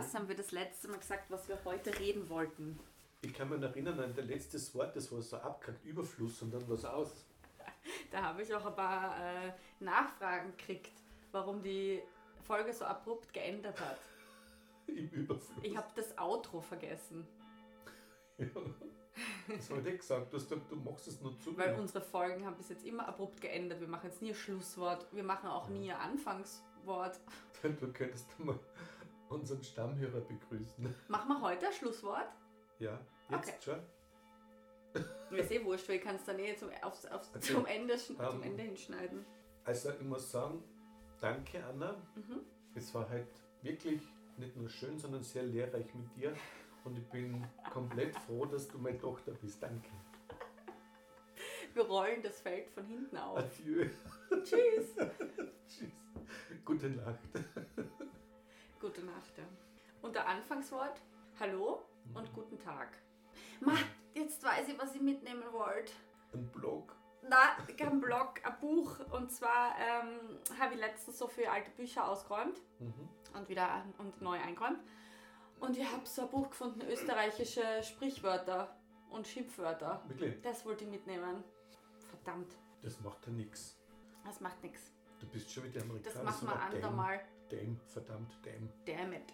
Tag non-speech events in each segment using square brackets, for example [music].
Was haben wir das letzte Mal gesagt, was wir heute reden wollten? Ich kann mich erinnern an das letzte Wort, das war so abgekackt, Überfluss und dann was aus. Da habe ich auch ein paar äh, Nachfragen gekriegt, warum die Folge so abrupt geändert hat. [laughs] Im Überfluss. Ich habe das Outro vergessen, [laughs] Ja. Das habe ich gesagt, du, du machst es nur zu. weil unsere Folgen haben bis jetzt immer abrupt geändert. Wir machen jetzt nie ein Schlusswort, wir machen auch nie ein Anfangswort. [laughs] Du könntest mal unseren Stammhörer begrüßen. Machen wir heute ein Schlusswort? Ja, jetzt Okay. schon. Mir ist eh wurscht, weil ich kann es dann eh zum, aufs, aufs, Okay. zum, Ende, Ähm. zum Ende hinschneiden. Also ich muss sagen, danke Anna. Mhm. Es war halt wirklich nicht nur schön, sondern sehr lehrreich mit dir. Und ich bin komplett froh, dass du meine Tochter bist. Danke. Wir rollen das Feld von hinten auf. Adieu. Tschüss. [laughs] Tschüss. Gute Nacht. Gute Nacht, ja. Und der Anfangswort, Hallo und guten Tag. Ma, jetzt weiß ich, was ich mitnehmen wollte. Ein Blog. Na, kein Blog, ein Buch. Und zwar ähm, habe ich letztens so viele alte Bücher ausgeräumt Mhm. und wieder und neu eingeräumt. Und ich habe so ein Buch gefunden, österreichische Sprichwörter und Schimpfwörter. Wirklich, Das wollte ich mitnehmen. Verdammt, das macht ja nichts. das macht nichts. Du bist schon wieder Amerikaner. Das machen wir so andermal. Damn, verdammt, damn. Damn it.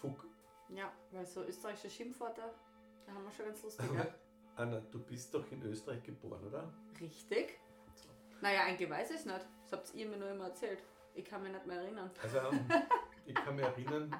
Fuck. Ja, weil so österreichische Schimpfwörter, da haben wir schon ganz lustige. Aber [laughs] Anna, du bist doch in Österreich geboren, oder? Richtig? Naja, eigentlich weiß ich es nicht. Das habt ihr mir nur immer erzählt. Ich kann mich nicht mehr erinnern. Also ähm, ich kann mich erinnern,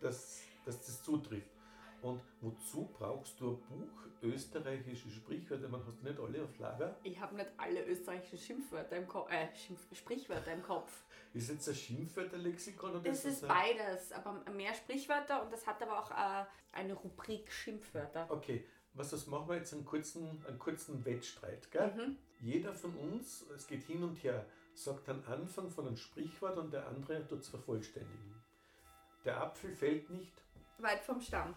dass, dass das zutrifft. Und wozu brauchst du ein Buch österreichische Sprichwörter? Man hast du nicht alle auf Lager. Ich habe nicht alle österreichischen Schimpfwörter im Kopf, äh, Schimpf Sprichwörter im Kopf. Ist jetzt ein Schimpfwörterlexikon oder Das ist ein- beides, aber mehr Sprichwörter und das hat aber auch äh, eine Rubrik Schimpfwörter. Okay, was das machen wir jetzt einen kurzen, einen kurzen Wettstreit, gell? Mhm. Jeder von uns, es geht hin und her, sagt am Anfang von einem Sprichwort und der andere tut es vervollständigen. Der Apfel fällt nicht. Weit vom Stamm.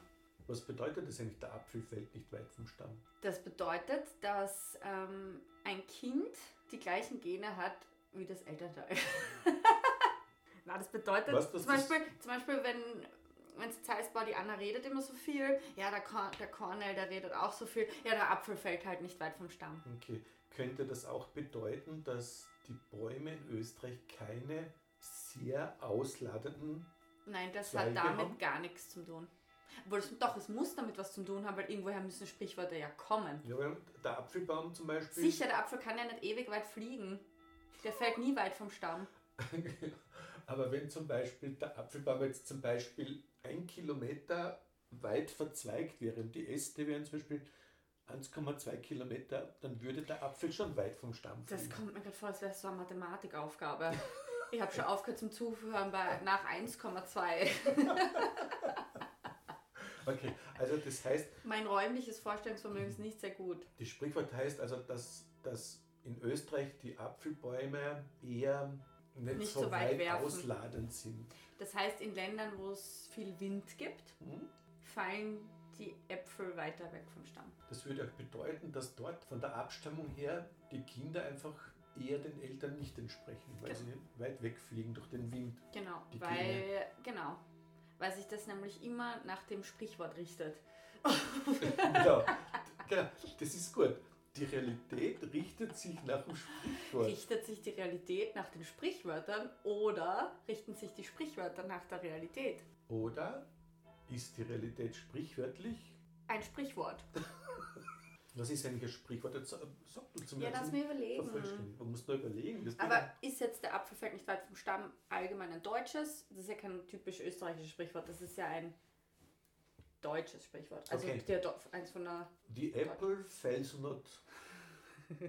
Was bedeutet das eigentlich? Der Apfel fällt nicht weit vom Stamm. Das bedeutet, dass ähm, ein Kind die gleichen Gene hat wie das Elternteil. [laughs] Na, das bedeutet Was, das zum, Beispiel, zum Beispiel, wenn wenn es heißt, boah, die Anna redet immer so viel, ja, der, Cor der Cornell, der redet auch so viel, ja, der Apfel fällt halt nicht weit vom Stamm. Okay, könnte das auch bedeuten, dass die Bäume in Österreich keine sehr ausladenden. Nein, das Zweige hat damit haben? gar nichts zu tun. Obwohl, doch, es muss damit was zu tun haben, weil irgendwoher müssen Sprichwörter ja kommen. Ja, weil der Apfelbaum zum Beispiel. Sicher, der Apfel kann ja nicht ewig weit fliegen. Der fällt nie weit vom Stamm. [laughs] Aber wenn zum Beispiel der Apfelbaum jetzt zum Beispiel ein Kilometer weit verzweigt wäre und die Äste wären zum Beispiel 1,2 Kilometer, dann würde der Apfel schon weit vom Stamm Das fliegen. kommt mir gerade vor, als wäre es so eine Mathematikaufgabe. [laughs] Ich habe schon aufgehört zum Zuhören bei nach 1,2. [laughs] Okay, also das heißt, Mein räumliches Vorstellungsvermögen ist nicht sehr gut. das Sprichwort heißt also, dass, dass in Österreich die Apfelbäume eher nicht, Nicht so, so weit weit, werfen. ausladend sind. Das heißt, in Ländern, wo es viel Wind gibt, Hm? fallen die Äpfel weiter weg vom Stamm. Das würde auch bedeuten, dass dort von der Abstammung her die Kinder einfach eher den Eltern nicht entsprechen, weil Genau. sie weit wegfliegen durch den Wind. Genau, weil genau, weil sich das nämlich immer nach dem Sprichwort richtet. [laughs] genau. genau, das ist gut. Die Realität richtet sich nach dem Sprichwort. Richtet sich die Realität nach den Sprichwörtern oder richten sich die Sprichwörter nach der Realität? Oder ist die Realität sprichwörtlich? Ein Sprichwort. [laughs] Was ist eigentlich ein Sprichwort? Jetzt, Sag du zum Ja, lass mir überlegen. vervollständigen. Man muss nur überlegen. Das Aber ist jetzt der Apfel fällt nicht weit vom Stamm allgemein ein deutsches? Das ist ja kein typisch österreichisches Sprichwort, das ist ja ein deutsches Sprichwort. Also Okay. der, eins von der. die Apple falls not. [laughs]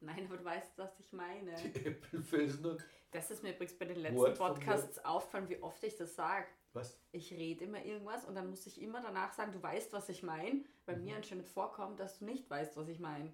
Nein, aber du weißt, was ich meine. Die Apple falls not. Das ist mir übrigens bei den letzten Podcasts aufgefallen, wie oft ich das sage. Was? Ich rede immer irgendwas und dann muss ich immer danach sagen, du weißt, was ich meine, weil Mhm. mir anscheinend vorkommt, dass du nicht weißt, was ich meine.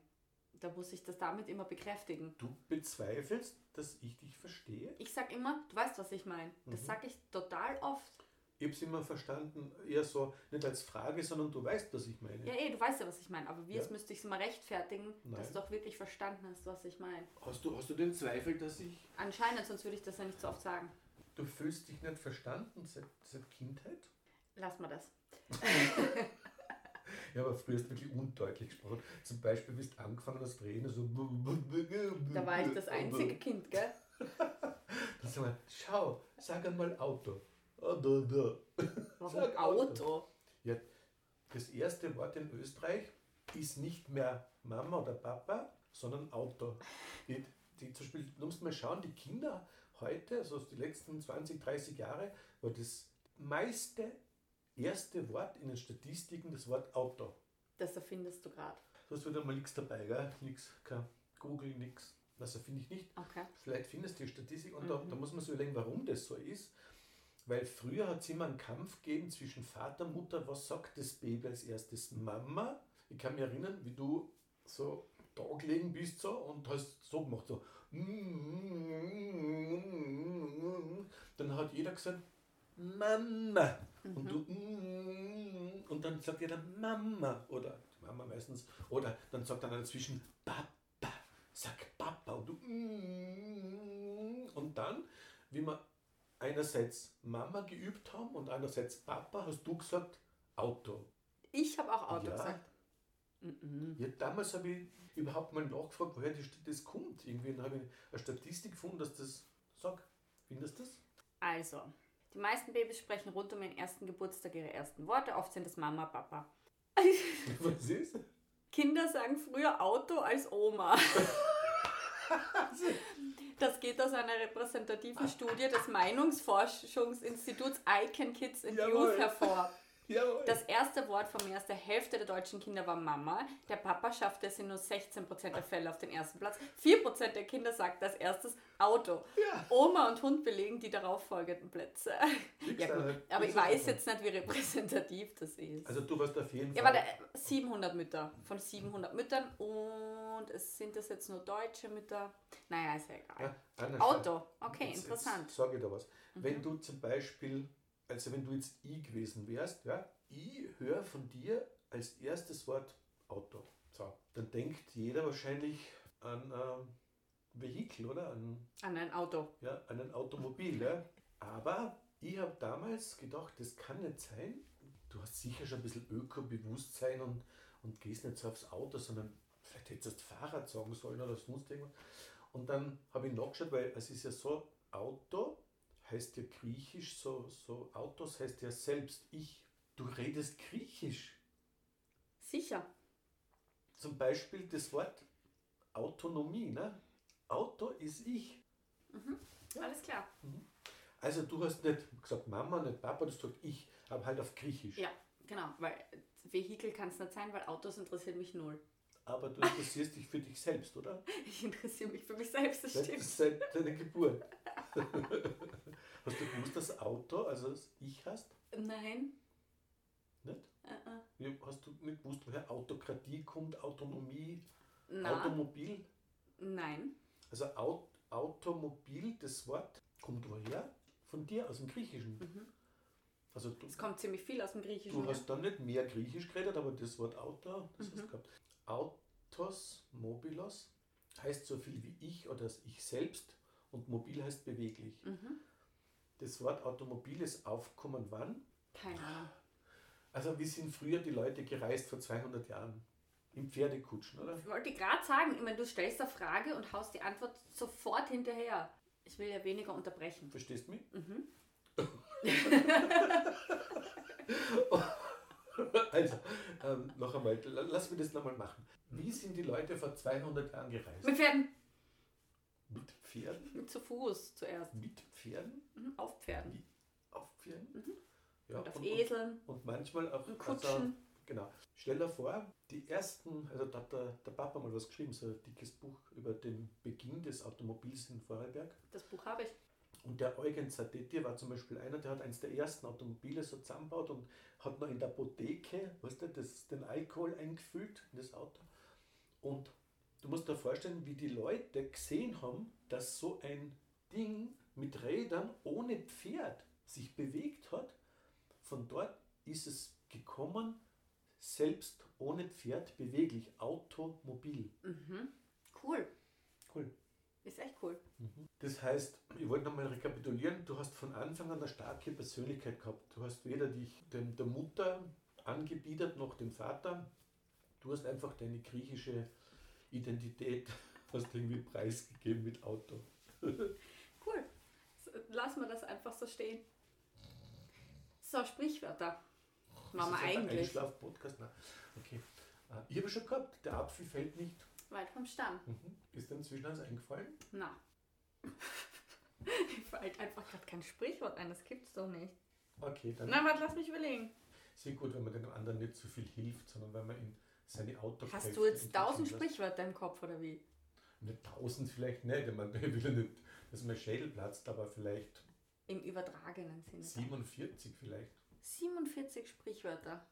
Da muss ich das damit immer bekräftigen. Du bezweifelst, dass ich dich verstehe? Ich sag immer, du weißt, was ich meine. Das Mhm. sage ich total oft. Ich habe es immer verstanden, eher so, nicht als Frage, sondern du weißt, was ich meine. Ja, eh, du weißt ja, was ich meine. Aber wie Ja. jetzt müsste ich es immer rechtfertigen, Nein. dass du auch wirklich verstanden hast, was ich meine. Hast, du, hast du den Zweifel, dass ich. Anscheinend, sonst würde ich das ja nicht so oft sagen. Du fühlst dich nicht verstanden seit, seit Kindheit? Lass mal das. [laughs] Ja, aber früher hast du wirklich undeutlich gesprochen. Zum Beispiel bist du angefangen hast reden, so. Da war ich das einzige Kind, gell? [laughs] Dann sag mal, schau, sag einmal Auto. Ah, da. Warum Sag Auto? Ja, das erste Wort in Österreich ist nicht mehr Mama oder Papa, sondern Auto. [laughs] Die, die, zum Beispiel, du musst mal schauen, die Kinder heute, also die letzten 20, 30 Jahre, war das meiste erste Wort in den Statistiken das Wort Auto. Das erfindest du gerade. Du hast wieder mal nichts dabei, gell? Nix, kein Google, nix. Also finde ich nicht. Okay. Vielleicht findest du die Statistik und da, da muss man sich überlegen, warum das so ist. Weil früher hat es immer einen Kampf gegeben zwischen Vater und Mutter. Was sagt das Baby als erstes? Mama. Ich kann mich erinnern, wie du so da gelegen bist so und hast so gemacht, so. Dann hat jeder gesagt, Mama. Und du, und dann sagt jeder Mama. Oder die Mama meistens. Oder dann sagt dann einer dazwischen, Papa. Sag Papa. Und du, und dann, wie wir einerseits Mama geübt haben und einerseits Papa, hast du gesagt Auto. Ich habe auch Auto Ja. gesagt. Mhm. Ja, damals habe ich überhaupt mal nachgefragt, woher die, das kommt. Irgendwie habe ich eine Statistik gefunden, dass das sagt. Findest du das? Also, die meisten Babys sprechen rund um den ersten Geburtstag ihre ersten Worte. Oft sind es Mama, Papa. [laughs] Was ist? Kinder sagen früher Auto als Oma. [laughs] Das geht aus einer repräsentativen Studie des Meinungsforschungsinstituts Icon Kids and Jawohl. Youth hervor. Jawohl. Das erste Wort von mehr als der Hälfte der deutschen Kinder war Mama. Der Papa schaffte es in nur 16% der Fälle auf den ersten Platz. 4% der Kinder sagten als erstes Auto. Ja. Oma und Hund belegen die darauffolgenden Plätze. Ja, Aber ich weiß jetzt nicht, wie repräsentativ das ist. Also du warst auf jeden Ja, Fall. warte, 700 Mütter. Von 700 Müttern und es sind das jetzt nur deutsche Mütter. Naja, ist ja egal. Ja, Auto, okay, Jetzt- interessant. Jetzt sage ich da was. Wenn du zum Beispiel, also wenn du jetzt I gewesen wärst, ja, ich höre von dir als erstes Wort Auto. So, dann denkt jeder wahrscheinlich an ein Vehikel, oder? An, An ein Auto. ja, an ein Automobil. Ja. Aber ich habe damals gedacht, das kann nicht sein. Du hast sicher schon ein bisschen Öko-Bewusstsein und, und gehst nicht so aufs Auto, sondern vielleicht hättest du das Fahrrad sagen sollen oder sonst irgendwas. Und dann habe ich nachgeschaut, weil es ist ja so, Auto heißt ja griechisch, so, so Autos heißt ja selbst ich. Du redest griechisch. Sicher. Zum Beispiel das Wort Autonomie. Ne? Auto ist ich. Ja. Alles klar. Also du hast nicht gesagt Mama, nicht Papa, du hast gesagt ich, aber halt auf griechisch. Ja, genau. Weil Vehikel kann es nicht sein, weil Autos interessieren mich null. Aber du interessierst dich für dich selbst, oder? [laughs] Ich interessiere mich für mich selbst, das stimmt. seit deiner Geburt. [laughs] hast du gewusst, dass Auto, also das Ich hast? Nein. Nicht? Äh. Wie, hast du nicht gewusst, woher Autokratie kommt, Autonomie, Na, Automobil? nein. Also Au Automobil, das Wort kommt woher? Von dir, aus dem Griechischen. Also du, Es kommt ziemlich viel aus dem Griechischen. du hast dann nicht mehr Griechisch geredet, aber das Wort Auto, das hast du gehabt. Autos, mobilos, heißt so viel wie ich oder das ich selbst und mobil heißt beweglich. Mhm. Das Wort Automobil ist aufgekommen wann? Keine Ahnung. Also wie sind früher die Leute gereist vor 200 Jahren? In Pferdekutschen, oder? Ich wollte gerade sagen, ich meine, du stellst eine Frage und haust die Antwort sofort hinterher. Ich will ja weniger unterbrechen. Verstehst du mich? Mhm. [laughs] Also, ähm, noch einmal, la- lass mich das nochmal machen. Wie sind die Leute vor 200 Jahren gereist? Mit Pferden. Mit Pferden? Mit zu Fuß zuerst. Mit Pferden? Mhm. Auf Pferden. Wie? Auf Pferden? Ja, Und auf und, Eseln. Und, und manchmal auch. Und Also, Kutschen. genau. Stell dir vor, die ersten, also da hat der, der Papa mal was geschrieben, so ein dickes Buch über den Beginn des Automobils in Vorarlberg. Das Buch habe ich. Und der Eugen Zadetti war zum Beispiel einer, der hat eins der ersten Automobile so zusammengebaut und hat noch in der Apotheke, weißt du, das, den Alkohol eingefüllt in das Auto. Und du musst dir vorstellen, wie die Leute gesehen haben, dass so ein Ding mit Rädern ohne Pferd sich bewegt hat. Von dort ist es gekommen, selbst ohne Pferd beweglich, Automobil. Mhm. Cool. Cool. Ist echt cool. Das heißt, ich wollte nochmal rekapitulieren, du hast von Anfang an eine starke Persönlichkeit gehabt. Du hast weder dich dem, der Mutter angebietet noch dem Vater. Du hast einfach deine griechische Identität hast irgendwie preisgegeben mit Auto. Cool. Lassen wir das einfach so stehen. So, Sprichwörter. Machen wir ein eigentlich. Einschlaf-Podcast? Nein. Okay. Äh, Ich habe schon gehabt, der Apfel fällt nicht. Weit vom Stamm. Mhm. Ist dir inzwischen eins eingefallen? Na. [laughs] Mir fällt einfach gerade kein Sprichwort ein, das gibt's doch nicht. Okay, dann Na, warte, lass mich überlegen. sehr gut, wenn man dem anderen nicht so viel hilft, sondern wenn man in seine Auto Hast du jetzt tausend Sprichwörter im Kopf oder wie? Nicht tausend vielleicht nicht, ich meine, [laughs] ich will ja nicht, dass mein Schädel platzt, aber vielleicht Im übertragenen Sinne. 47 vielleicht. 47 Sprichwörter.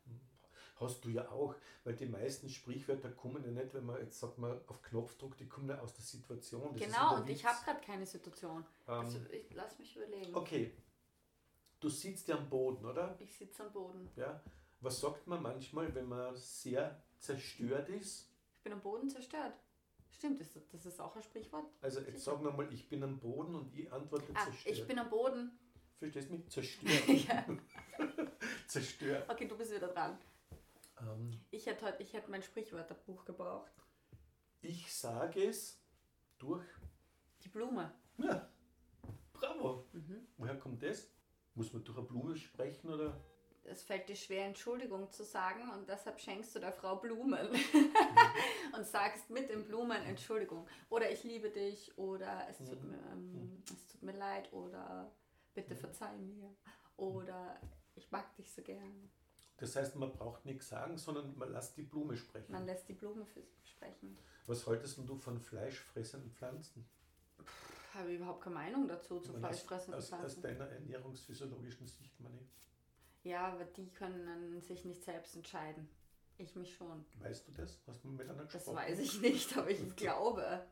Hast du ja auch, weil die meisten Sprichwörter kommen ja nicht, wenn man jetzt sagt man auf Knopfdruck, die kommen ja aus der Situation. Das genau, der und ich habe gerade keine Situation. Ähm, Also, ich, lass mich überlegen. okay, du sitzt ja am Boden, oder? Ich sitze am Boden. Ja. Was sagt man manchmal, wenn man sehr zerstört ist? Ich bin am Boden zerstört. Stimmt, das, das ist auch ein Sprichwort. Also jetzt sagen wir mal, ich bin am Boden und ich antworte Ah, zerstört. ich bin am Boden. Verstehst du mich? [laughs] Zerstört. ja. [laughs] zerstört. Okay, du bist wieder dran. Ähm, Ich hätte heute, ich hätte mein Sprichwörterbuch gebraucht. ich sage es durch. Die Blume. Ja, bravo. Mhm. Woher kommt das? Muss man durch eine Blume sprechen oder? Es fällt dir schwer, Entschuldigung zu sagen und deshalb schenkst du der Frau Blumen [laughs] und sagst mit den Blumen Entschuldigung. Oder ich liebe dich oder es tut, Mhm. mir, ähm, es tut mir leid oder bitte verzeih mir oder ich mag dich so gern. Das heißt, man braucht nichts sagen, sondern man lässt die Blume sprechen. Man lässt die Blume sprechen. Was haltest du von fleischfressenden Pflanzen? Habe ich überhaupt keine Meinung dazu, zu aus- fleischfressenden aus, aus Pflanzen. deiner ernährungsphysiologischen Sicht, meine ich. Ja, aber die können sich nicht selbst entscheiden. Ich mich schon. Weißt du das? Hast du miteinander Das gesprochen? weiß ich nicht, aber ich glaube.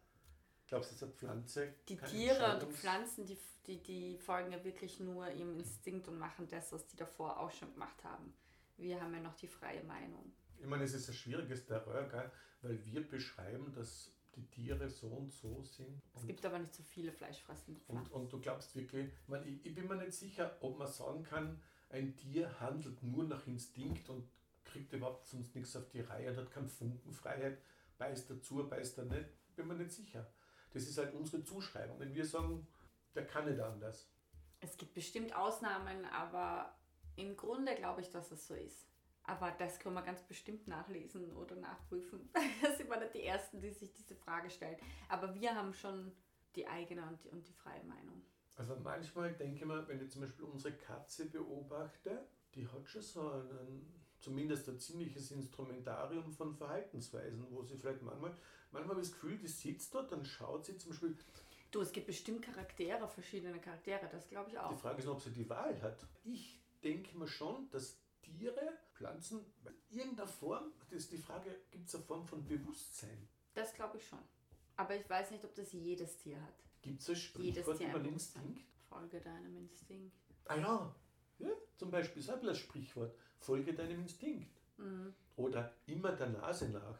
Glaubst du, dass eine Pflanze Die Tiere und die Pflanzen, die, die, die folgen ja wirklich nur ihrem Instinkt und machen das, was die davor auch schon gemacht haben. Wir haben ja noch die freie Meinung. Ich meine, es ist ein schwieriges Terrain, gell? weil wir beschreiben, dass die Tiere so und so sind. Es Und, gibt aber nicht so viele fleischfressende und, Pflanzen. und du glaubst wirklich, ich, meine, ich, ich bin mir nicht sicher, ob man sagen kann, ein Tier handelt nur nach Instinkt und kriegt überhaupt sonst nichts auf die Reihe und hat keine Funkenfreiheit, beißt dazu, beißt er nicht. Bin mir nicht sicher. Das ist halt unsere Zuschreibung. Wenn wir sagen, der kann nicht anders. Es gibt bestimmt Ausnahmen, aber im Grunde glaube ich, dass es so ist. Aber das können wir ganz bestimmt nachlesen oder nachprüfen. [laughs] Das sind wir nicht die Ersten, die sich diese Frage stellen. Aber wir haben schon die eigene und die, und die freie Meinung. Also manchmal denke ich mir, wenn ich zum Beispiel unsere Katze beobachte, die hat schon so einen, zumindest ein ziemliches Instrumentarium von Verhaltensweisen, wo sie vielleicht manchmal, manchmal habe ich das Gefühl, die sitzt dort, dann schaut sie zum Beispiel, Du, es gibt bestimmt Charaktere, verschiedene Charaktere, das glaube ich die auch. Frage ist nur, ob sie die Wahl hat. Ich denke mir schon, dass Tiere, Pflanzen, in irgendeiner Form, das ist die Frage, gibt es eine Form von Bewusstsein? Das glaube ich schon. Aber ich weiß nicht, ob das jedes Tier hat. Gibt es ein Jedes Sprichwort über den. Instinkt? Folge deinem Instinkt. Ah ja, ja zum Beispiel, ist auch ein Sprichwort, folge deinem Instinkt. Mhm. Oder immer der Nase nach.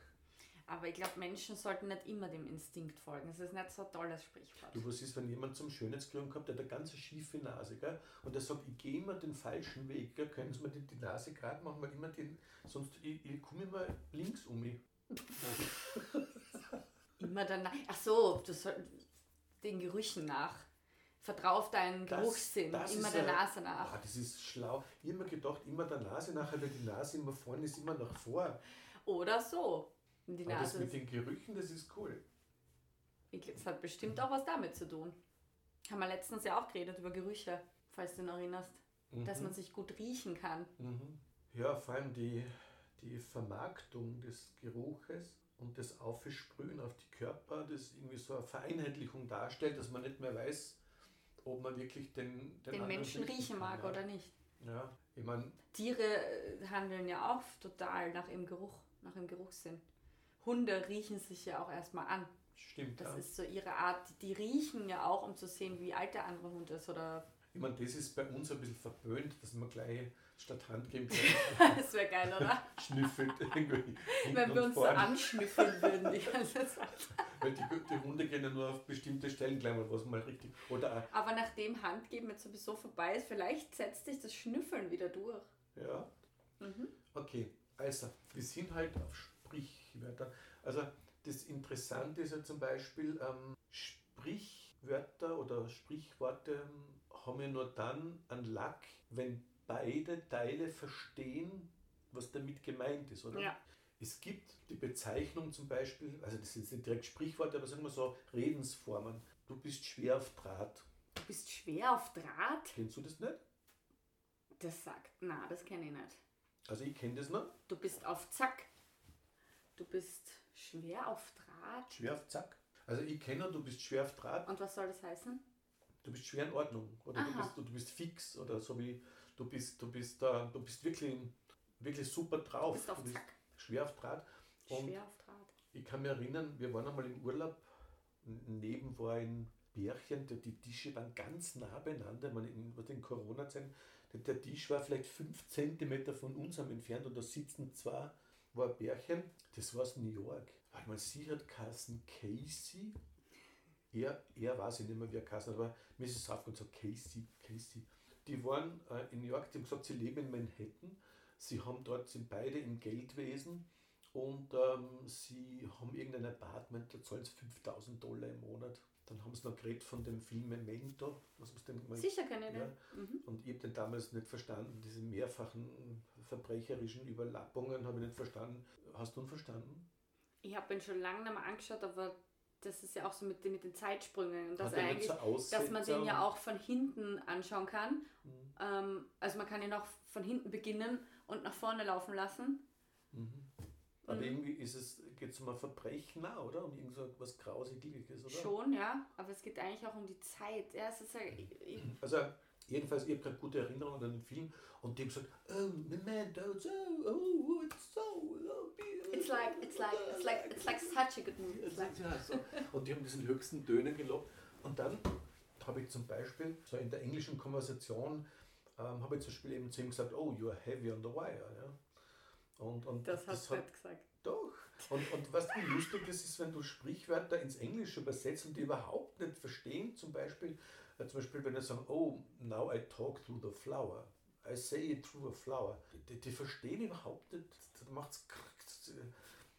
Aber ich glaube, Menschen sollten nicht immer dem Instinkt folgen. Das ist nicht so ein tolles Sprichwort. Du, was ist, wenn jemand zum Schönheitskleidung kommt, der hat eine ganz schiefe Nase, gell? und der sagt, ich gehe immer den falschen Weg, gell? können Sie mir die, die Nase gerade machen, weil immer den, sonst ich, ich komme immer links um mich. [laughs] Immer danach. Ach so, du soll, den Gerüchen nach. Vertrau auf deinen Das- Geruchssinn. das immer der ein- Nase nach. Ah, das ist schlau. Ich habe mir gedacht, immer der Nase nach, weil die Nase immer vorne ist, immer nach vor. Oder so. Die Aber das Nase mit den Gerüchen, das ist cool. es hat bestimmt auch was damit zu tun. Haben wir letztens ja auch geredet über Gerüche, falls du dich noch erinnerst. Dass Mhm. man sich gut riechen kann. Mhm. Ja, vor allem die, die Vermarktung des Geruches und das Aufsprühen auf die Körper, das irgendwie so eine Vereinheitlichung darstellt, dass man nicht mehr weiß, ob man wirklich den, den, Den anderen Menschen riechen kann, mag ja. oder nicht. Ja, ich meine, Tiere äh, handeln ja auch total nach ihrem Geruch, nach ihrem Geruchssinn. Hunde riechen sich ja auch erstmal an. stimmt. Das ja. ist so ihre Art. Die riechen ja auch, um zu sehen, wie alt der andere Hund ist. Oder Ich meine, das ist bei uns ein bisschen verpönt, dass man gleich statt Hand geben [laughs] das wäre geil, oder? schnüffelt irgendwie. Wenn wir uns so anschnüffeln würden die ganze Zeit. Weil die, die Hunde gehen können nur auf bestimmte Stellen gleich mal was mal richtig. Oder Aber nachdem Handgeben jetzt sowieso vorbei ist, vielleicht setzt sich das Schnüffeln wieder durch. ja, Mhm. okay. Also, wir sind halt auf Sprichwörter. Also, das Interessante ist ja zum Beispiel, ähm, Sprichwörter oder Sprichworte ähm, haben ja nur dann einen Lack, wenn beide Teile verstehen, was damit gemeint ist, oder? Ja. Es gibt die Bezeichnung zum Beispiel, also das sind nicht direkt Sprichworte, aber sagen wir so Redensformen. Du bist schwer auf Draht. Du bist schwer auf Draht? Kennst du das nicht? Das sagt, na, das kenne ich nicht. Also ich kenne das noch. Du bist auf Zack. Du bist schwer auf Draht. Schwer auf Zack. Also ich kenne, du bist schwer auf Draht, Und was soll das heißen? du bist schwer in Ordnung. Oder du bist, du bist fix oder so wie du bist, du bist da, du bist wirklich, wirklich super Du drauf. bist auf du bist schwer auf Draht. Und Schwer auf Draht. Ich kann mich erinnern, wir waren einmal im Urlaub, neben war ein Bärchen, die, die Tische waren ganz nah beieinander, man in, in Corona-Zeiten, der, der Tisch war vielleicht fünf Zentimeter von uns am entfernt und da sitzen zwei, war ein Bärchen, das war aus New York. Warte mal, sie hat Carsten Casey, er, er weiß ich nicht mehr, wie er Carsten hat, aber mir ist es aufgefallen, so Casey, Casey. Die waren äh, in New York, die haben gesagt, sie leben in Manhattan, sie haben dort, sind beide im Geldwesen und ähm, sie haben irgendein Apartment, da zahlen sie 5000 Dollar im Monat. Dann haben sie noch geredet von dem Film Memento. Was muss denn mal Sicher kenne ich. Ja. Mhm. Und ich habe den damals nicht verstanden, diese mehrfachen verbrecherischen Überlappungen habe ich nicht verstanden. Hast du ihn verstanden? Ich habe ihn schon lange nicht mehr angeschaut, aber das ist ja auch so mit, den- mit den Zeitsprüngen. Und dass, Hat er eigentlich, so dass man den ja auch von hinten anschauen kann. Mhm. Ähm, also man kann ihn auch von hinten beginnen und nach vorne laufen lassen. Mhm. Aber Mhm. irgendwie ist es, geht es um ein Verbrechen, auch, oder? Um irgend so was Grausiges, oder? Schon, ja. Aber es geht eigentlich auch um die Zeit. Ja, es ist ja, Also jedenfalls, ich habe gerade gute Erinnerungen an den Film und die haben gesagt, oh, Memento, so, oh, it's so, oh, be- it's like, it's like, it's like, it's like such a good movie. Like, Ja, so. Und die haben diesen höchsten Tönen gelobt. Und dann habe ich zum Beispiel, so in der englischen Konversation, ähm, habe ich zum Beispiel eben zu ihm gesagt, oh, you are heavy on the wire. Ja? Und, und das hast du hat nicht gesagt. doch. Und, und du, wie lustig das ist, wenn du Sprichwörter ins Englische übersetzt und die überhaupt nicht verstehen. Zum Beispiel, zum Beispiel wenn sie sagen, oh, now I talk through the flower. I say it through a flower. Die, die verstehen überhaupt nicht. Da macht's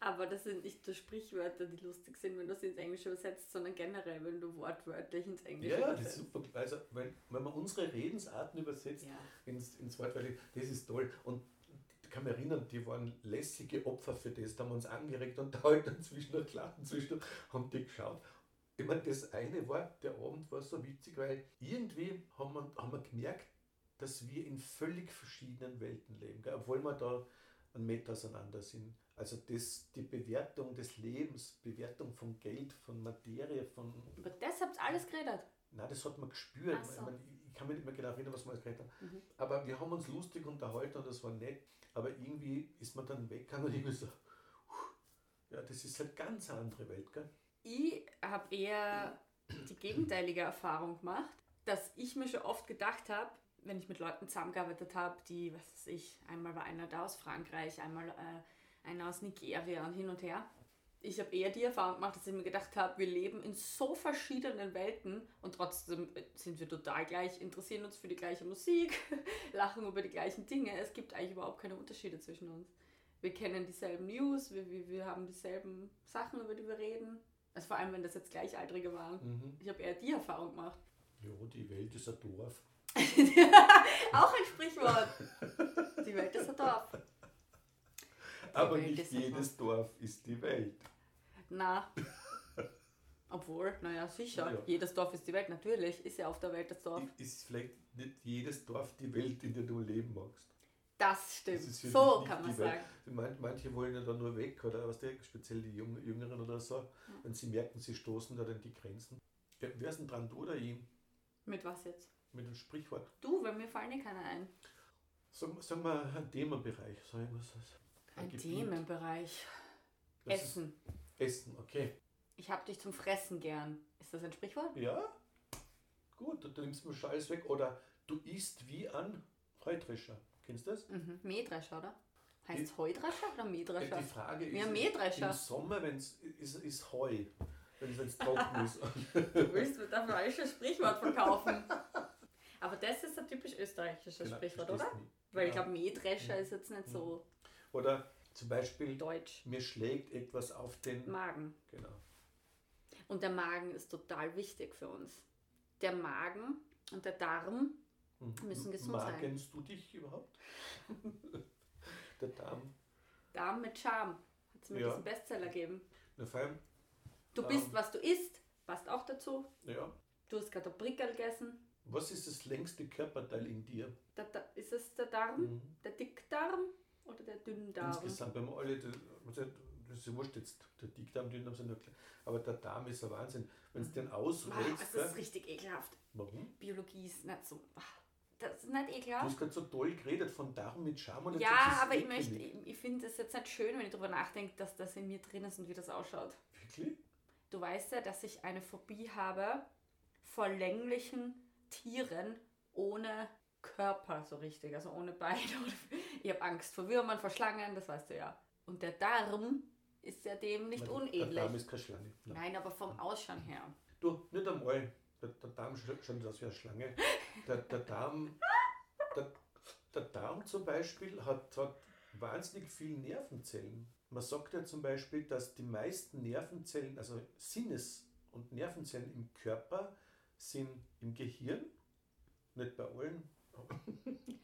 Aber das sind nicht nur Sprichwörter, die lustig sind, wenn du sie ins Englische übersetzt, sondern generell, wenn du wortwörtlich ins Englische Ja, das ist übersetzt. super. Also, wenn, wenn man unsere Redensarten übersetzt Ja. ins, ins Wortwörtliche, das ist toll. Und ich kann mich erinnern, die waren lässige Opfer für das. Da haben wir uns angeregt und da [laughs] halt dann zwischendurch gelacht, zwischendurch haben die geschaut. Ich meine, das eine war, der Abend war so witzig, weil irgendwie haben wir, haben wir gemerkt, dass wir in völlig verschiedenen Welten leben, gell? obwohl wir da einen Meter auseinander sind. Also das, die Bewertung des Lebens, Bewertung von Geld, von Materie, von Aber das habt ihr alles geredet. Nein, das hat man gespürt. So. Ich, mein, ich kann mich nicht mehr genau erinnern, was wir alles geredet haben. Mhm. Aber wir haben uns lustig unterhalten und das war nett. Aber irgendwie ist man dann weggegangen und irgendwie so, ja, das ist halt ganz eine andere Welt, gell? Ich habe eher die gegenteilige Erfahrung gemacht, dass ich mir schon oft gedacht habe, wenn ich mit Leuten zusammengearbeitet habe, die, was weiß ich, einmal war einer da aus Frankreich, einmal äh, einer aus Nigeria und hin und her. Ich habe eher die Erfahrung gemacht, dass ich mir gedacht habe, wir leben in so verschiedenen Welten und trotzdem sind wir total gleich, interessieren uns für die gleiche Musik, [laughs] lachen über die gleichen Dinge. Es gibt eigentlich überhaupt keine Unterschiede zwischen uns. Wir kennen dieselben News, wir, wir, wir haben dieselben Sachen, über die wir reden. Also vor allem, wenn das jetzt Gleichaltrige waren. Mhm. Ich habe eher die Erfahrung gemacht. Ja, die Welt ist ein Dorf. [laughs] Auch ein Sprichwort. Die Welt ist ein Dorf. [laughs] Aber Welt nicht jedes Dorf ist die Welt. Na. [laughs] Obwohl, naja, sicher. Ja. Jedes Dorf ist die Welt. Natürlich ist ja auf der Welt das Dorf. Ist vielleicht nicht jedes Dorf die Welt, in der du leben magst. Das stimmt. Das so kann man nicht Welt. sagen. Man, manche wollen ja da nur weg, oder was der, speziell die Jüngeren oder so, wenn sie merken, sie stoßen da an die Grenzen. Wer ist denn dran, du oder ich? Mit was jetzt? Mit dem Sprichwort. Du, weil mir fallen eh keine ein. Sagen, sagen wir ein Themenbereich. Sag ich was. Ein Gebiet. Themenbereich. Das Essen. Essen, okay. Ich hab dich zum Fressen gern. Ist das ein Sprichwort? Ja, gut, du nimmst mir schon alles weg. Oder du isst wie ein Heutrescher. Kennst du das? Mhm. Mähdrescher, oder? Heißt Die- Heudrescher oder Ja, Mähdrescher? Die Frage ist, Ja, Mähdrescher. im Sommer, wenn es ist, ist Heu. wenn es trocken [laughs] ist. Du willst mir alles ein Sprichwort verkaufen. Aber das ist ein typisch österreichisches Genau, Sprichwort, oder? nicht. Weil ich Ja. glaube, Mähdrescher ist jetzt nicht so Oder zum Beispiel, deutsch. mir schlägt etwas auf den. Magen. Genau. Und der Magen ist total wichtig für uns. Der Magen und der Darm Mhm. Müssen gesund sein. Magenst du dich überhaupt? [laughs] der Darm. Darm mit Charme. Hat es mir Ja. diesen Bestseller gegeben. Na, allem, Du bist, was du isst, passt auch dazu. ja. Du hast gerade ein Prickel gegessen. Was ist das längste Körperteil in dir? Da, da, ist es der Darm, Mhm. der Dickdarm oder der Dünndarm? Insgesamt, wenn wir alle, das ist ja wurscht jetzt, der Dickdarm, Dünndarm sind nur klein, aber der Darm ist ein Wahnsinn. Wenn es den Ah, ausrollst, das ist richtig ekelhaft. warum? Biologie ist nicht so. ah, Das ist nicht Du ekelhaft. hast gerade so toll geredet von Darm mit Scham und Ja, du, aber ich ist möchte, ekelig. ich, ich finde es jetzt nicht schön, wenn ich darüber nachdenke, dass das in mir drin ist und wie das ausschaut. Wirklich? Du weißt ja, dass ich eine Phobie habe vor länglichen Tieren ohne Körper so richtig, also ohne Beine. [laughs] Ich habe Angst vor Würmern, vor Schlangen, das weißt du ja. Und der Darm ist ja dem nicht Der Darm unähnlich. ist keine Schlange. Nein. Nein, aber vom Ausschauen her. Du, nicht einmal. Der, der Darm aus wie eine Schlange. Der, der Darm, der, der Darm zum Beispiel hat, hat wahnsinnig viele Nervenzellen. Man sagt ja zum Beispiel, dass die meisten Nervenzellen, also Sinnes- und Nervenzellen im Körper sind im Gehirn, nicht bei allen, [laughs]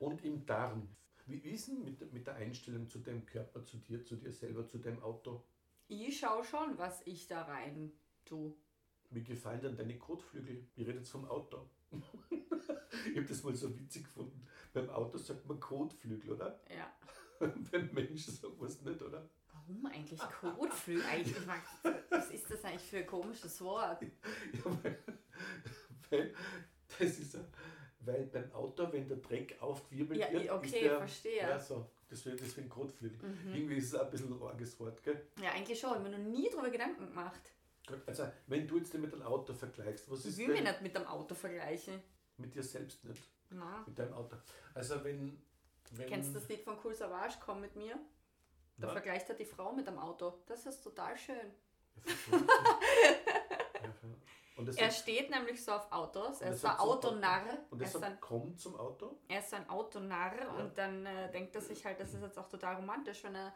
und im Darm. Wie ist denn mit, mit der Einstellung zu deinem Körper, zu dir, zu dir selber, zu deinem Auto? Ich schaue schon, was ich da rein tue. Mir gefallen dann deine Kotflügel. Ich rede jetzt vom Auto. [laughs] ich habe das mal so witzig gefunden. Beim Auto sagt man Kotflügel, oder? Ja. [laughs] Beim Menschen sagt man es nicht, oder? Warum eigentlich Kotflügel? Eigentlich, [laughs] was ist das eigentlich für ein komisches Wort? Ja, weil, weil, das ist ja, weil beim Auto, wenn der Dreck aufgewirbelt Ja, wird, okay, ist der, verstehe. Ja, so. Deswegen, deswegen Kotflügel. Mhm. Irgendwie ist es ein bisschen ein arges Wort, gell? Ja, eigentlich schon. Ich habe mir noch nie darüber Gedanken gemacht. Also, wenn du jetzt mit einem Auto vergleichst, was Ich ist will mich nicht mit dem Auto vergleichen. mit dir selbst nicht? Na. Mit deinem Auto. Also, wenn. wenn Kennst du das Lied von Cool Savage, Komm mit mir? Da Na? vergleicht er die Frau mit dem Auto. Das ist total schön. Ich. Das [laughs] Er steht nämlich so auf Autos. Er ist das ein Autonarr. und Er das ist ein, sagt, komm zum Auto. er ist ein Autonarr Ja. und dann äh, denkt er sich halt, das ist jetzt auch total romantisch, wenn er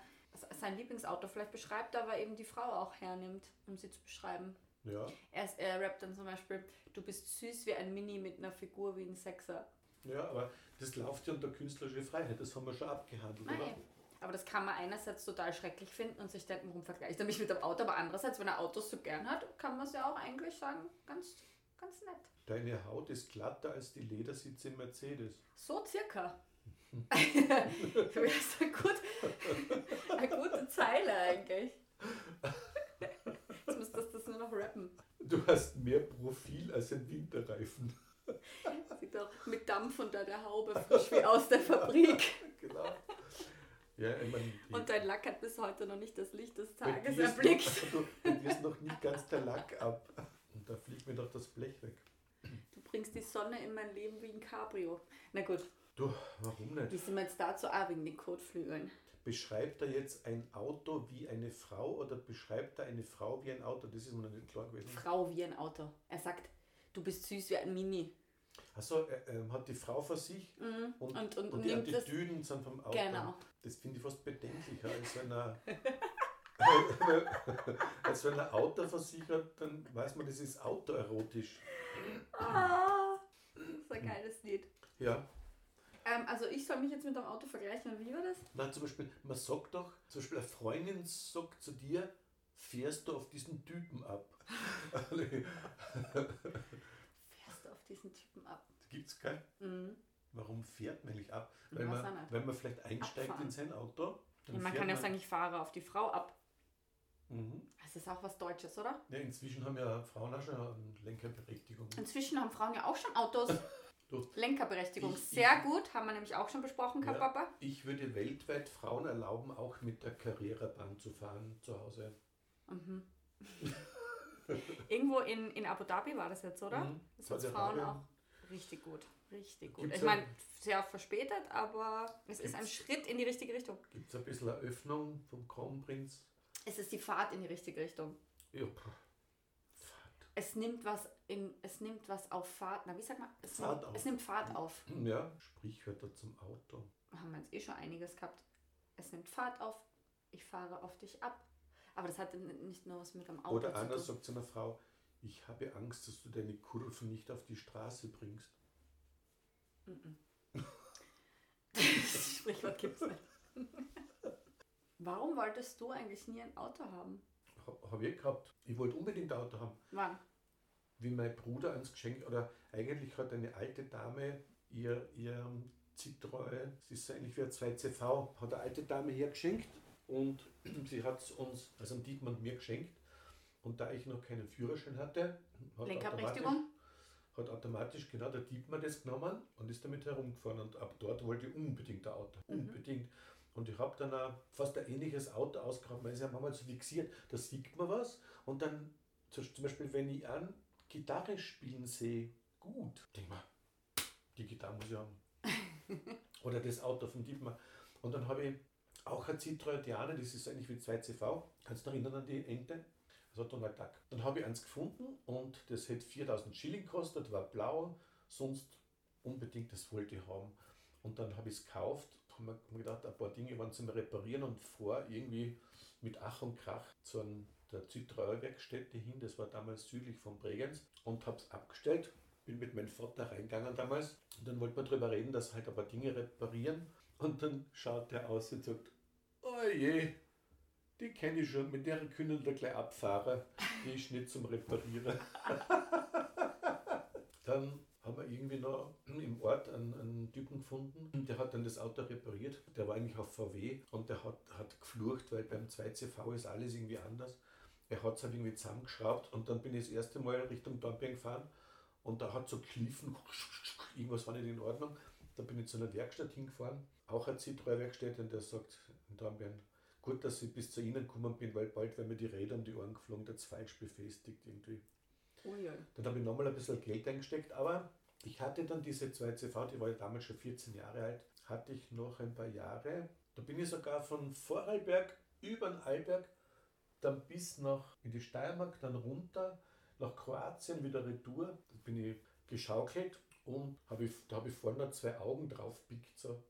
sein Lieblingsauto vielleicht beschreibt, aber eben die Frau auch hernimmt, um sie zu beschreiben. Ja, Er, ist, er rappt dann zum Beispiel, du bist süß wie ein Mini mit einer Figur wie ein Sexer. ja, aber das läuft ja unter künstlerische Freiheit, das haben wir schon abgehandelt, Nein. oder? Aber das kann man einerseits total schrecklich finden und sich denken, warum vergleicht er mich mit dem Auto, aber andererseits, wenn er Autos so gern hat, kann man es ja auch eigentlich sagen, ganz, ganz nett. Deine Haut ist glatter als die Ledersitze im Mercedes. So circa. [laughs] das ist eine, gut, [laughs] eine gute Zeile eigentlich. Jetzt müsstest du das nur noch rappen. Du hast mehr Profil als ein Winterreifen. [laughs] Sieht doch mit Dampf unter der Haube frisch wie aus der Fabrik. genau. Ja, Und dein Lack hat bis heute noch nicht das Licht des Tages erblickt. Noch, du, ist noch nicht ganz der Lack ab. Und da fliegt mir doch das Blech weg. Du bringst die Sonne in mein Leben wie ein Cabrio. Na gut, Du, warum wie nicht? sind wir jetzt dazu? Ah, wegen den Kotflügeln. Beschreibt er jetzt ein Auto wie eine Frau oder beschreibt er eine Frau wie ein Auto? Das ist mir noch nicht klar gewesen. Frau wie ein Auto. Er sagt, du bist süß wie ein Mini. Achso, er ähm, hat die Frau vor sich Mhm. und, Und, und, und die. Attitüden sind vom Auto. Genau. Das finde ich fast bedenklicher, als wenn er, [laughs] als wenn er Auto versichert, dann weiß man, das ist autoerotisch. Ah, das ist ein geiles Lied. Ja, Ähm, also ich soll mich jetzt mit dem Auto vergleichen. Wie war das? na zum Beispiel, man sagt doch, zum Beispiel eine Freundin sagt zu dir, fährst du auf diesen Typen ab. Fährst du auf diesen Typen ab? Gibt's kein? Mhm. Warum fährt man eigentlich ab? Weil man, nicht. wenn man vielleicht einsteigt Abfahren. in sein Auto. Ja, man kann ja sagen, ich fahre auf die Frau ab. Mhm. Das ist auch was Deutsches, oder? Ja, inzwischen haben ja Frauen auch schon Lenkerberechtigung. Inzwischen haben Frauen ja auch schon Autos. [laughs] Lenkerberechtigung. Ich- Sehr ich- gut, haben wir nämlich auch schon besprochen, Herr Ja. Papa. Ich würde weltweit Frauen erlauben, auch mit der Carrera-Bahn zu fahren zu Hause. Mhm. [laughs] Irgendwo in, in Abu Dhabi war das jetzt, oder? Mhm. Das ist Frauen auch richtig gut. Richtig gut. Gibt's ich meine, sehr verspätet, aber es ist ein Schritt in die richtige Richtung. Gibt es ein bisschen eine Öffnung vom Kronprinz? Es ist die Fahrt in die richtige Richtung. Ja. Es nimmt was in, es nimmt was auf Fahrt. Na, wie sagt man? Es, Fahrt nimmt, auf. es nimmt Fahrt auf. Ja, Sprichwörter zum Auto. Haben wir jetzt eh schon einiges gehabt. Es nimmt Fahrt auf. Ich fahre auf dich ab. Aber das hat nicht nur was mit dem Auto Oder zu einer tun. sagt zu einer Frau, ich habe Angst, dass du deine Kurven nicht auf die Straße bringst. [laughs] Das Sprichwort gibt es nicht. [laughs] Warum wolltest du eigentlich nie ein Auto haben? Habe hab ich gehabt. Ich wollte unbedingt ein Auto haben. Wann? Wie mein Bruder ans Geschenk, oder eigentlich hat eine alte Dame ihr, ihr Citroën, es ist so ähnlich wie ein 2CV, hat eine alte Dame hergeschenkt und [clears throat] sie hat es uns, also dem Dietmar und mir geschenkt. Und da ich noch keinen Führerschein hatte, hat Lenkerberechtigung? hat automatisch genau der Dietmar das genommen und ist damit herumgefahren. Und ab dort wollte ich unbedingt ein Auto. Mhm. Unbedingt. Und ich habe dann auch fast ein ähnliches Auto ausgehabt. Man ist ja manchmal so fixiert, da sieht man was. Und dann, zum Beispiel, wenn ich an Gitarre spielen sehe, gut, denk mal, die Gitarre muss ich haben. [laughs] Oder das Auto von Dietmar. Und dann habe ich auch ein Citroën Diana, das ist eigentlich wie 2CV. Kannst du dich erinnern an die Ente? Das hat Donald Duck. Dann habe ich eins gefunden und das hätte 4000 Schilling gekostet, war blau, sonst unbedingt, das wollte ich haben. Und dann habe ich es gekauft, habe mir mir gedacht, ein paar Dinge waren zum Reparieren und vor irgendwie mit Ach und Krach zu der Citroën Werkstätte hin, das war damals südlich von Bregenz, und habe es abgestellt. Bin mit meinem Vater reingegangen damals und dann wollte man darüber reden, dass halt ein paar Dinge reparieren. Und dann schaut der aus und sagt, oh je, die kenne ich schon, mit der können wir gleich abfahren. Die ist nicht zum Reparieren. [laughs] dann haben wir irgendwie noch im Ort einen, einen Typen gefunden, der hat dann das Auto repariert. Der war eigentlich auf VW und der hat, hat geflucht, weil beim 2CV ist alles irgendwie anders. Er hat es halt irgendwie zusammengeschraubt und dann bin ich das erste Mal Richtung Dornbirn gefahren und da hat so Kliefen, irgendwas war nicht in Ordnung. Da bin ich zu einer Werkstatt hingefahren, auch eine Citroën-Werkstatt und der sagt in Dornbirn, gut, dass ich bis zu Ihnen gekommen bin, weil bald werden mir die Räder um die Ohren geflogen, das falsch befestigt irgendwie. Uiui. Dann habe ich nochmal ein bisschen Geld eingesteckt, aber ich hatte dann diese 2CV, die war ja damals schon 14 Jahre alt, hatte ich noch ein paar Jahre. Da bin ich sogar von Vorarlberg über den Arlberg, dann bis nach in die Steiermark, dann runter nach Kroatien, wieder retour. Da bin ich geschaukelt und habe ich, da habe ich vorne zwei Augen drauf pickt, so.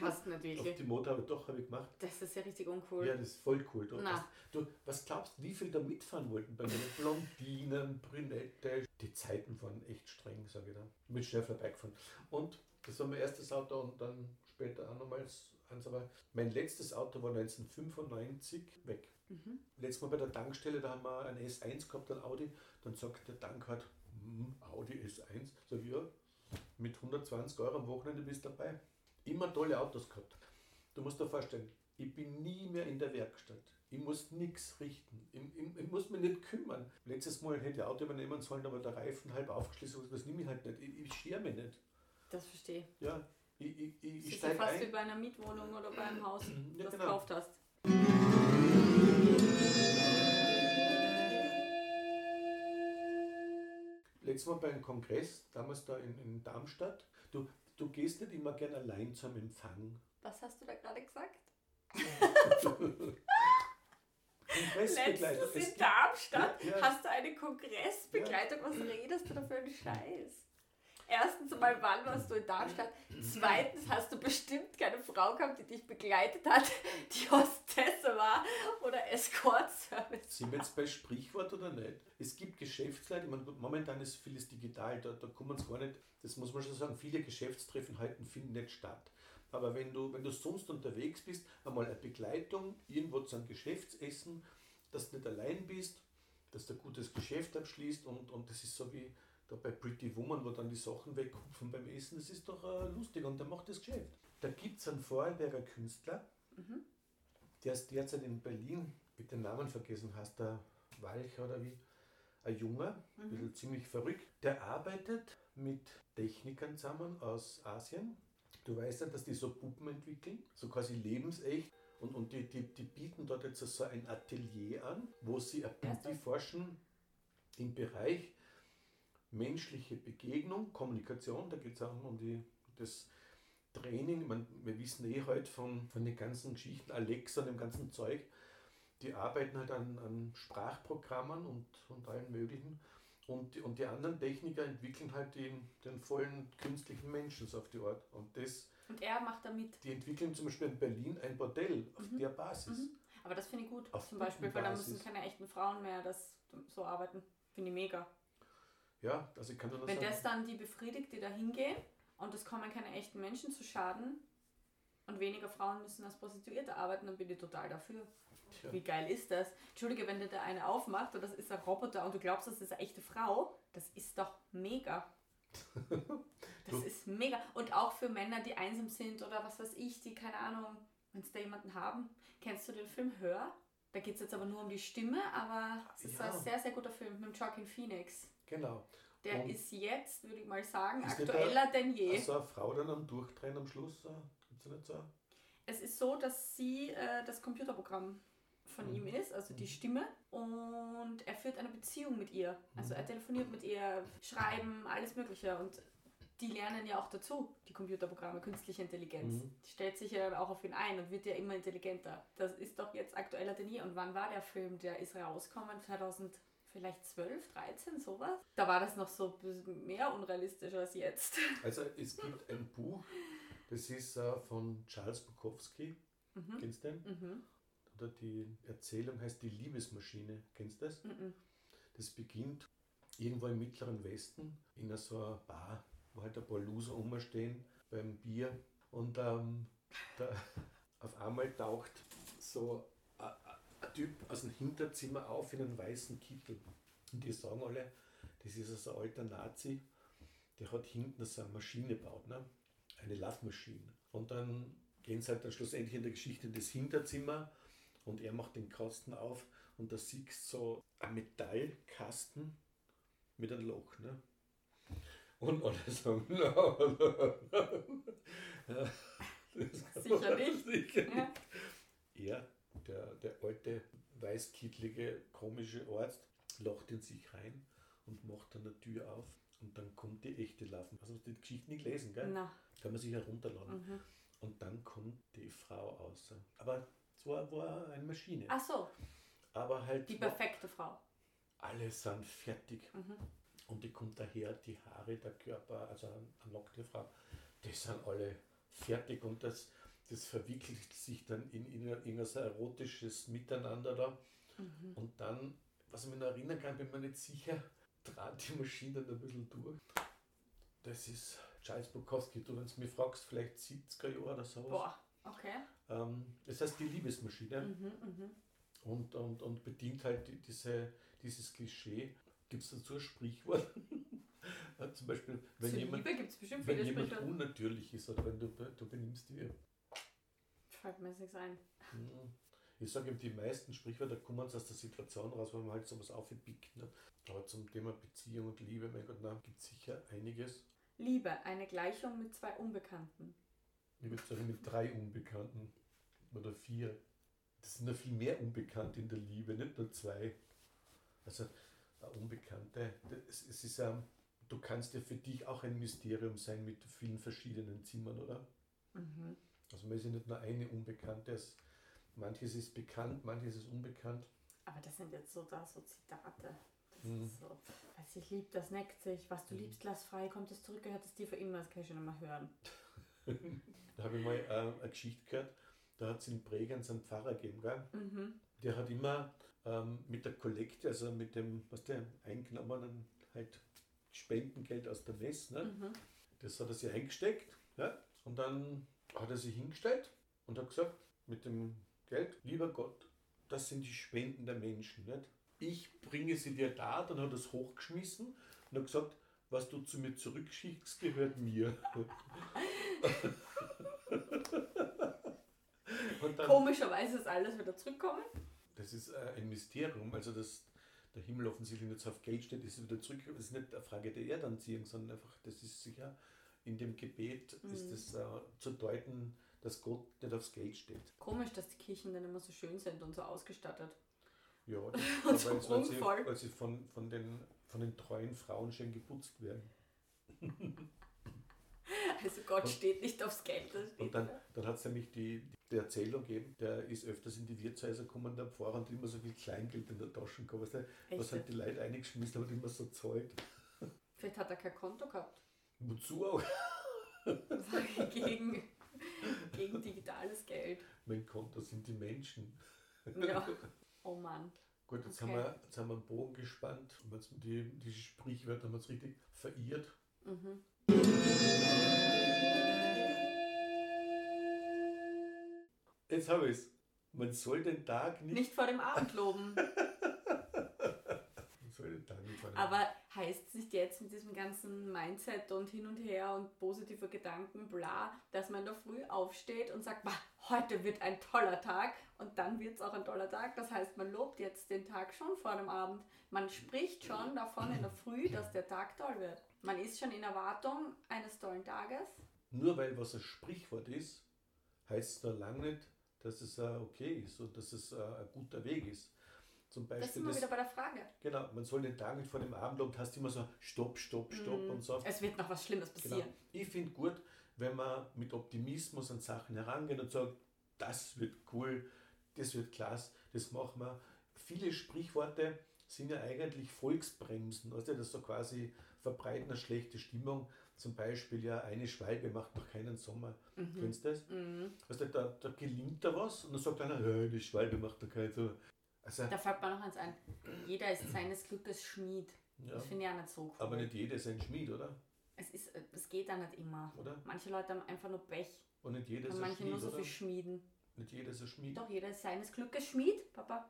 Hast du nicht Auf die Motor habe ich doch habe ich gemacht. Das ist ja richtig uncool. Ja, das ist voll cool. Du, Na. was, du, was glaubst du, wie viel da mitfahren wollten bei mir? Blondinen, Brünette. Die Zeiten waren echt streng, sage ich dann. Bin schnell vorbeigefahren. Und das war mein erstes Auto und dann später auch nochmals eins. Aber mein letztes Auto war 1995 weg. Mhm. Letztes Mal bei der Tankstelle, da haben wir ein S1 gehabt, ein Audi. Dann sagt der Tankwart, hm, Audi S1. Sag ich, ja, mit 120 Euro am Wochenende bist du dabei. Immer tolle Autos gehabt. Du musst dir vorstellen, ich bin nie mehr in der Werkstatt. Ich muss nichts richten. Ich, ich, ich muss mich nicht kümmern. Letztes Mal hätte ich Auto übernehmen sollen, aber der Reifen halb aufgeschlossen. Das nehme ich halt nicht. Ich, ich schere mich nicht. Das verstehe ich. Ja, ich, ich, ich, Das ist ja fast wie ein. bei einer Mietwohnung oder bei einem Haus, Ja, das du genau. gekauft hast. Letztes Mal beim Kongress, damals da in, in Darmstadt. Du, du gehst nicht immer gern allein zum Empfang. Was hast du da gerade gesagt? Kongressbegleiter. Letztens in Darmstadt Ja, ja. hast du eine Kongressbegleitung. Was redest du da für einen Scheiß? Erstens mal, wann warst du in Darmstadt? Zweitens hast du bestimmt keine Frau gehabt, die dich begleitet hat, die Hostesse war oder Escort-Service. Sind wir jetzt bei Sprichwort oder nicht? Es gibt Geschäftsleute, meine, momentan ist vieles digital, da, da kommen es gar nicht, das muss man schon sagen, viele Geschäftstreffen halten finden nicht statt. Aber wenn du, wenn du sonst unterwegs bist, einmal eine Begleitung, irgendwo zu einem Geschäftsessen, dass du nicht allein bist, dass du ein gutes Geschäft abschließt und, und das ist so wie da bei Pretty Woman, wo dann die Sachen wegkupfen beim Essen, das ist doch äh, lustig und der macht das Geschäft. Da gibt es einen Vorarlberger Künstler, der ist derzeit in Berlin, mit den Namen vergessen, heißt der Walcher oder wie, ein Junger, ein bisschen ziemlich verrückt, der arbeitet mit Technikern zusammen aus Asien. Du weißt ja, dass die so Puppen entwickeln, so quasi lebensecht. Und, und die, die, die bieten dort jetzt so ein Atelier an, wo sie Ability forschen im Bereich menschliche Begegnung, Kommunikation. Da geht es auch um die, das Training. Meine, wir wissen eh heute von, von den ganzen Geschichten, Alexa und dem ganzen Zeug, die arbeiten halt an, an Sprachprogrammen und, und allen möglichen. Und, die- und die anderen Techniker entwickeln halt den, den vollen künstlichen Menschen so auf die Art. Und das, Und er macht damit. die entwickeln zum Beispiel in Berlin ein Bordell auf Mhm. der Basis. Mhm. Aber das finde ich gut. Auf Zum Beispiel, weil da müssen keine echten Frauen mehr das so arbeiten. Finde ich mega. Ja, also ich kann nur Wenn sagen, das dann die befriedigt, die da hingehen und es kommen keine echten Menschen zu Schaden und weniger Frauen müssen als Prostituierte arbeiten, dann bin ich total dafür. Tja. Wie geil ist das? Entschuldige, wenn dir da eine aufmacht und das ist ein Roboter und du glaubst, das ist eine echte Frau, das ist doch mega. [laughs] Das ist mega. Und auch für Männer, die einsam sind oder was weiß ich, die, keine Ahnung, wenn es da jemanden haben. Kennst du den Film Hör? Da geht es jetzt aber nur um die Stimme, aber es ist Ja. ein sehr, sehr guter Film mit Joaquin Phoenix. Genau. Der Und- ist jetzt, würde ich mal sagen, Ist aktueller denn je. Also eine Frau dann am Durchdrehen am Schluss, gibt es nicht so? Es ist so, dass sie äh, das Computerprogramm von Mhm. ihm ist, also die Stimme, und er führt eine Beziehung mit ihr. Also Mhm. er telefoniert mit ihr, schreiben, alles Mögliche. Und die lernen ja auch dazu, die Computerprogramme, künstliche Intelligenz. Mhm. Die stellt sich ja auch auf ihn ein und wird ja immer intelligenter. Das ist doch jetzt aktueller denn je. Und wann war der Film? Der ist rausgekommen 2000. Vielleicht 12, 13, sowas. Da war das noch so ein bisschen mehr unrealistisch als jetzt. [laughs] Also es gibt ein Buch, das ist äh, von Charles Bukowski, Mhm. kennst du den? Mhm. Oder die Erzählung heißt Die Liebesmaschine, kennst du das? Mhm. Das beginnt irgendwo im Mittleren Westen in so einer Bar, wo halt ein paar Loser rumstehen beim Bier und ähm, da [laughs] auf einmal taucht so Typ aus dem Hinterzimmer auf in einem weißen Kittel. Und die sagen alle, das ist so ein alter Nazi, der hat hinten so eine Maschine gebaut, ne? eine Laufmaschine. Und dann gehen sie halt dann schlussendlich in der Geschichte in das Hinterzimmer und er macht den Kasten auf und da siehst du so ein Metallkasten mit einem Loch. Ne? Und alle sagen, [laughs] no, ja, das kann Sicher nicht. Sicher Ja. nicht. Er, der, der alte, weißkittlige, komische Arzt, lacht in sich rein und macht dann eine Tür auf und dann kommt die echte Laufen. Also hast du die Geschichte nicht gelesen, gell? Na. Kann man sich herunterladen. Mhm. Und dann kommt die Frau außer. Aber es war, eine Maschine. Ach so, Aber halt die perfekte Frau. alle sind fertig. Mhm. Und die kommt daher, die Haare, der Körper, also eine, eine nackte Frau, die sind alle fertig und das, das verwickelt sich dann in, in, ein- in ein so erotisches Miteinander da. Mhm. Und dann, was ich mich noch erinnern kann, bin mir nicht sicher, trat die Maschine dann ein bisschen durch. Das ist Charles Bukowski. Du, wenn du mich fragst, vielleicht 70er Jahre oder sowas. Boah, okay. Ähm, das heißt die Liebesmaschine Mhm, mhm. und, und, und bedient halt die- diese, dieses Klischee. Gibt es dazu ein Sprichwort? [laughs] Zum Beispiel, wenn Zur jemand, wenn jemand unnatürlich ist oder wenn du, du benimmst dir. Fällt mir jetzt nichts ein. Hm. Ich sage ihm, die meisten Sprichwörter kommen aus der Situation raus, weil man halt sowas aufpickt. Ne? Aber zum Thema Beziehung und Liebe, mein Gott, gibt es sicher einiges. Liebe, eine Gleichung mit zwei Unbekannten. Ich würde sagen, mit drei Unbekannten oder vier. Das sind ja viel mehr Unbekannte in der Liebe, nicht nur zwei. Also, eine Unbekannte, das, es ist ja, du kannst ja für dich auch ein Mysterium sein mit vielen verschiedenen Zimmern, oder? Mhm. Also, man ist ja nicht nur eine Unbekannte. Es, manches ist bekannt, manches ist unbekannt. Aber das sind jetzt so da so Zitate. Das Mhm. ist so, was ich lieb, das neckt sich. Was du Mhm. liebst, lass frei. Kommt es zurück, gehört es dir für immer. Das kann ich schon immer hören. [laughs] Da habe ich mal äh, eine Geschichte gehört, da hat es in Bregenz einen Pfarrer gegeben, gell? Mhm. Der hat immer ähm, mit der Kollekte, also mit dem, was der eingenommenen halt Spendengeld aus der Messe, ne? Mhm. das hat er sich eingesteckt. Ja? Und dann hat er sich hingestellt und hat gesagt, mit dem Geld, lieber Gott, das sind die Spenden der Menschen. Nicht? Ich bringe sie dir da, dann hat er es hochgeschmissen und hat gesagt, was du zu mir zurückschickst, gehört mir. [laughs] dann, Komischerweise ist alles wieder zurückkommen. das ist äh, ein Mysterium, also dass der Himmel offensichtlich nicht auf Geld steht, ist es wieder zurück. Das ist nicht eine Frage der Erdanziehung, sondern einfach, das ist sicher, in dem Gebet ist Mhm. es äh, zu deuten, dass Gott nicht aufs Geld steht. Komisch, dass die Kirchen dann immer so schön sind und so ausgestattet. Ja, [laughs] Und das, so weil, weil, sie, weil sie von, von, den, von den treuen Frauen schön geputzt werden. [laughs] Also Gott steht nicht aufs Geld. Und dann, da. dann hat es nämlich die, die Erzählung gegeben, der ist öfters in die Wirtshäuser gekommen, der Pfarrer, und immer so viel Kleingeld in der Tasche gehabt, was Echt? halt die Leute eingeschmissen und immer so zahlt. Vielleicht hat er kein Konto gehabt. Wozu auch? [laughs] gegen, gegen digitales Geld. Mein Konto sind die Menschen. Ja. [laughs] Oh Mann. Gut, jetzt, Okay. haben wir, jetzt haben wir einen Bogen gespannt. Jetzt die, die Sprichwörter haben wir uns richtig verirrt. Mhm. Jetzt habe ich es. Man soll den Tag nicht. Nicht vor dem Abend loben. Man soll den Tag nicht vor dem- Aber heißt es nicht jetzt mit diesem ganzen Mindset und hin und her und positive Gedanken, bla, dass man der Früh aufsteht und sagt, "Bah, heute wird ein toller Tag und dann wird es auch ein toller Tag. Das heißt, man lobt jetzt den Tag schon vor dem Abend. Man spricht schon davon in der Früh, dass der Tag toll wird. Man ist schon in Erwartung eines tollen Tages. Nur weil was ein Sprichwort ist, heißt es noch lange nicht, dass es äh, okay ist und dass es äh, ein guter Weg ist. Zum Das Beispiel, sind wir das, wieder bei der Frage. genau, man soll den Tag nicht vor dem Abend loben, hast immer so Stopp, Stopp, Stopp Mm, und so. Es wird noch was Schlimmes Genau. passieren. Ich finde gut, wenn man mit Optimismus an Sachen herangeht und sagt, das wird cool, das wird klasse, das machen wir. Viele Sprichworte sind ja eigentlich Volksbremsen, du, das so quasi verbreiten eine schlechte Stimmung. Zum Beispiel ja, eine Schwalbe macht noch keinen Sommer. Mhm. Kennst du das? Mhm. Du, da, da gelingt da was und dann sagt einer, ja, die Schwalbe macht noch keinen Sommer. Also, Da fällt mir noch eins ein. Jeder ist seines Glückes Schmied. ja, Das finde ich auch nicht so cool. aber nicht jeder ist ein Schmied, oder? Es, ist, es geht da nicht immer. oder? Manche Leute haben einfach nur Pech. Und nicht jeder ist Und ein manche Schmied, nur so oder? viel Schmieden. Nicht jeder ist ein Schmied. Doch, jeder ist seines Glückes Schmied, Papa.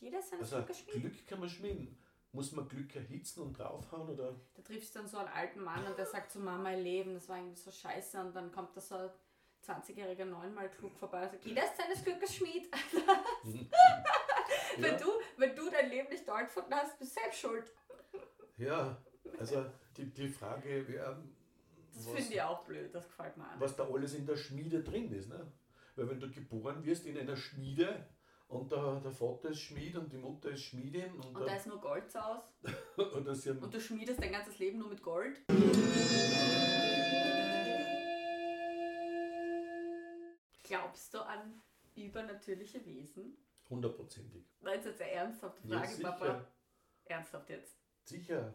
Jeder ist seines Also Glückes Schmied. Glück kann man schmieden. Muss man Glück erhitzen und draufhauen oder? Da triffst du dann so einen alten Mann und der sagt zu Mama, mein Leben, das war irgendwie so scheiße. Und dann kommt da so ein 20-jähriger neunmal klug vorbei und sagt, jeder ist seines Glückes Schmied. [laughs] Wenn, ja, du, wenn du dein Leben nicht toll gefunden hast, bist du selbst schuld. ja, also die, die Frage wäre, Das finde ich auch blöd, das gefällt mir nicht. was da alles in der Schmiede drin ist. Ne? Weil wenn du geboren wirst in einer Schmiede und der, der Vater ist Schmied und die Mutter ist Schmiedin und, Und da ist nur Gold aus. [laughs] Und du schmiedest dein ganzes Leben nur mit Gold. Glaubst du an übernatürliche Wesen? Hundertprozentig. Nein, das ist jetzt eine ernsthafte Ja, Frage, Papa. sicher, Ernsthaft jetzt. sicher.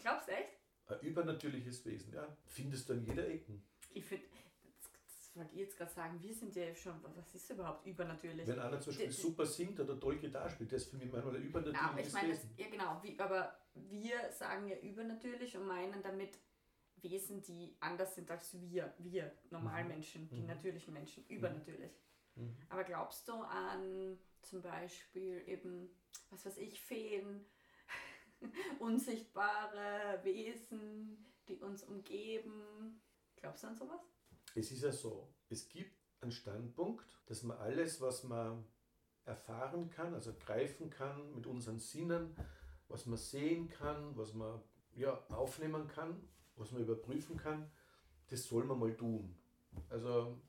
Glaubst du echt? Ein übernatürliches Wesen, ja. Findest du an jeder Ecke. Ich finde, das, das wollte ich jetzt gerade sagen, wir sind ja schon, was ist überhaupt übernatürlich? Wenn einer zum Beispiel Das- super singt oder toll Gitarre spielt, das ist für mich manchmal ein Ja, übernatürliches aber ich meine, das- Wesen. ja genau, wie, aber wir sagen ja übernatürlich und meinen damit Wesen, die anders sind als wir, wir Normalmenschen, die Mhm. natürlichen Menschen, übernatürlich. Mhm. Aber glaubst du an zum Beispiel eben, was weiß ich, Feen, [laughs] unsichtbare Wesen, die uns umgeben? Glaubst du an sowas? Es ist ja so, es gibt einen Standpunkt, dass man alles, was man erfahren kann, also greifen kann mit unseren Sinnen, was man sehen kann, was man ja, aufnehmen kann, was man überprüfen kann, das soll man mal tun. Also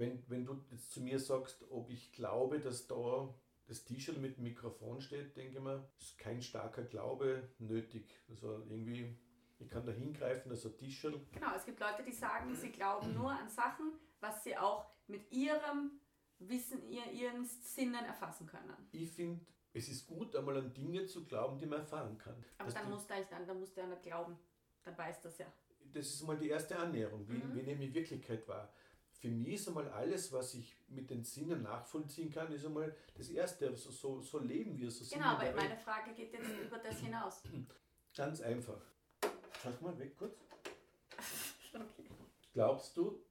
wenn, wenn du jetzt zu mir sagst, ob ich glaube, dass da das T-Shirt mit dem Mikrofon steht, denke ich mir, ist kein starker Glaube nötig. Also irgendwie, ich kann da hingreifen, dass ein T-Shirt Genau, es gibt Leute, die sagen, sie glauben nur an Sachen, was sie auch mit ihrem Wissen, ihr, ihren Sinnen erfassen können. ich finde, es ist gut, einmal an Dinge zu glauben, die man erfahren kann. Aber dann musst du dann, dann musst du ja nicht glauben. Dann weiß das ja. das ist mal die erste Annäherung, wie, Mhm. wie nehme ich Wirklichkeit wahr. Für mich ist einmal alles, was ich mit den Sinnen nachvollziehen kann, ist einmal das Erste. So, so, so leben wir, so Genau, aber meine Frage geht jetzt über das hinaus. [clears throat] Ganz einfach. Schau mal weg kurz. [laughs] Okay. Glaubst du,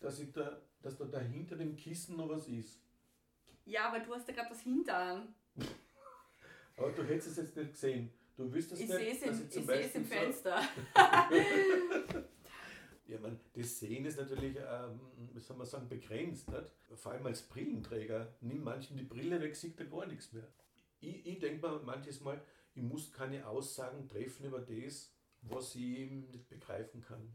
dass, ich da, dass da, da hinter dem Kissen noch was ist? Ja, aber du hast ja gerade das Hintern. [laughs] Aber du hättest es jetzt nicht gesehen. Du wüsstest Ich nicht, sehe es dass im, ich zum ich sehe es im Fenster. [laughs] Ja, man, das Sehen ist natürlich, ähm, wie soll man sagen, begrenzt. Nicht? Vor allem als Brillenträger. Nimm manchen die Brille weg, sieht er gar nichts mehr. Ich, ich denke mir manches Mal, ich muss keine Aussagen treffen über das, was ich eben nicht begreifen kann.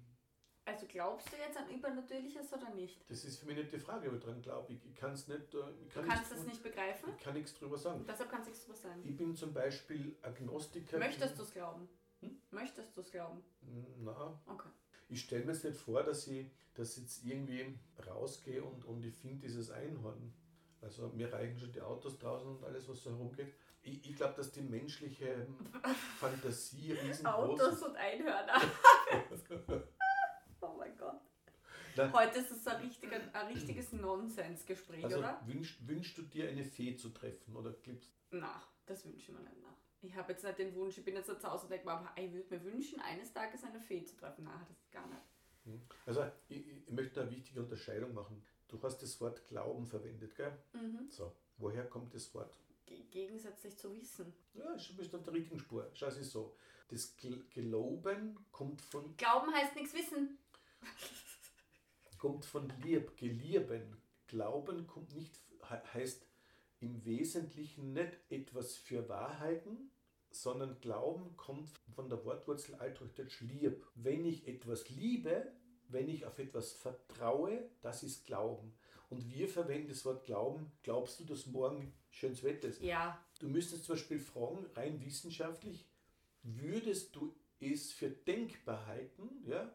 Also glaubst du jetzt an Übernatürliches oder nicht? Das ist für mich nicht die Frage, ob ich dran glaube. Ich, ich kann es nicht, äh, ich Du kann kannst nichts, es nicht begreifen? ich kann nichts drüber sagen. Und deshalb kannst du nichts drüber sagen. Ich bin zum Beispiel Agnostiker. Möchtest du es glauben? Hm? Möchtest du es glauben? Na, Okay. Ich stelle mir jetzt nicht vor, dass ich, dass ich jetzt irgendwie rausgehe und, und ich finde dieses Einhorn. Also mir reichen schon die Autos draußen und alles, was so herumgeht. Ich, ich glaube, dass die menschliche Fantasie riesengroß Autos ist. und Einhörner. [laughs] oh mein Gott. Nein. Heute ist es ein, richtiger, ein richtiges Nonsensgespräch, Also oder? wünschst, wünschst du dir eine Fee zu treffen oder glaubst Na, das wünsche ich mir nicht nach. Ich habe jetzt nicht den Wunsch, ich bin jetzt nicht zu Hause und denke mir, aber ich würde mir wünschen, eines Tages eine Fee zu treffen. Na, das ist gar nicht. Hm. Also ich, ich möchte eine wichtige Unterscheidung machen. Du hast das Wort Glauben verwendet, gell? Mhm. So, woher kommt das Wort? Ge- Gegensätzlich zu wissen. Ja, du bist auf der richtigen Spur. Schau es ist so. Das Gl- Glauben kommt von, Glauben heißt nichts wissen. kommt von lieb, gelieben. Glauben kommt nicht, he- heißt im Wesentlichen nicht etwas für Wahrheiten, sondern Glauben kommt von der Wortwurzel althochdeutsch lieb. Wenn ich etwas liebe, wenn ich auf etwas vertraue, das ist Glauben. Und wir verwenden das Wort Glauben. Glaubst du, dass morgen schönes Wetter ist? Ja, Du müsstest zum Beispiel fragen, rein wissenschaftlich, würdest du es für denkbar halten, ja,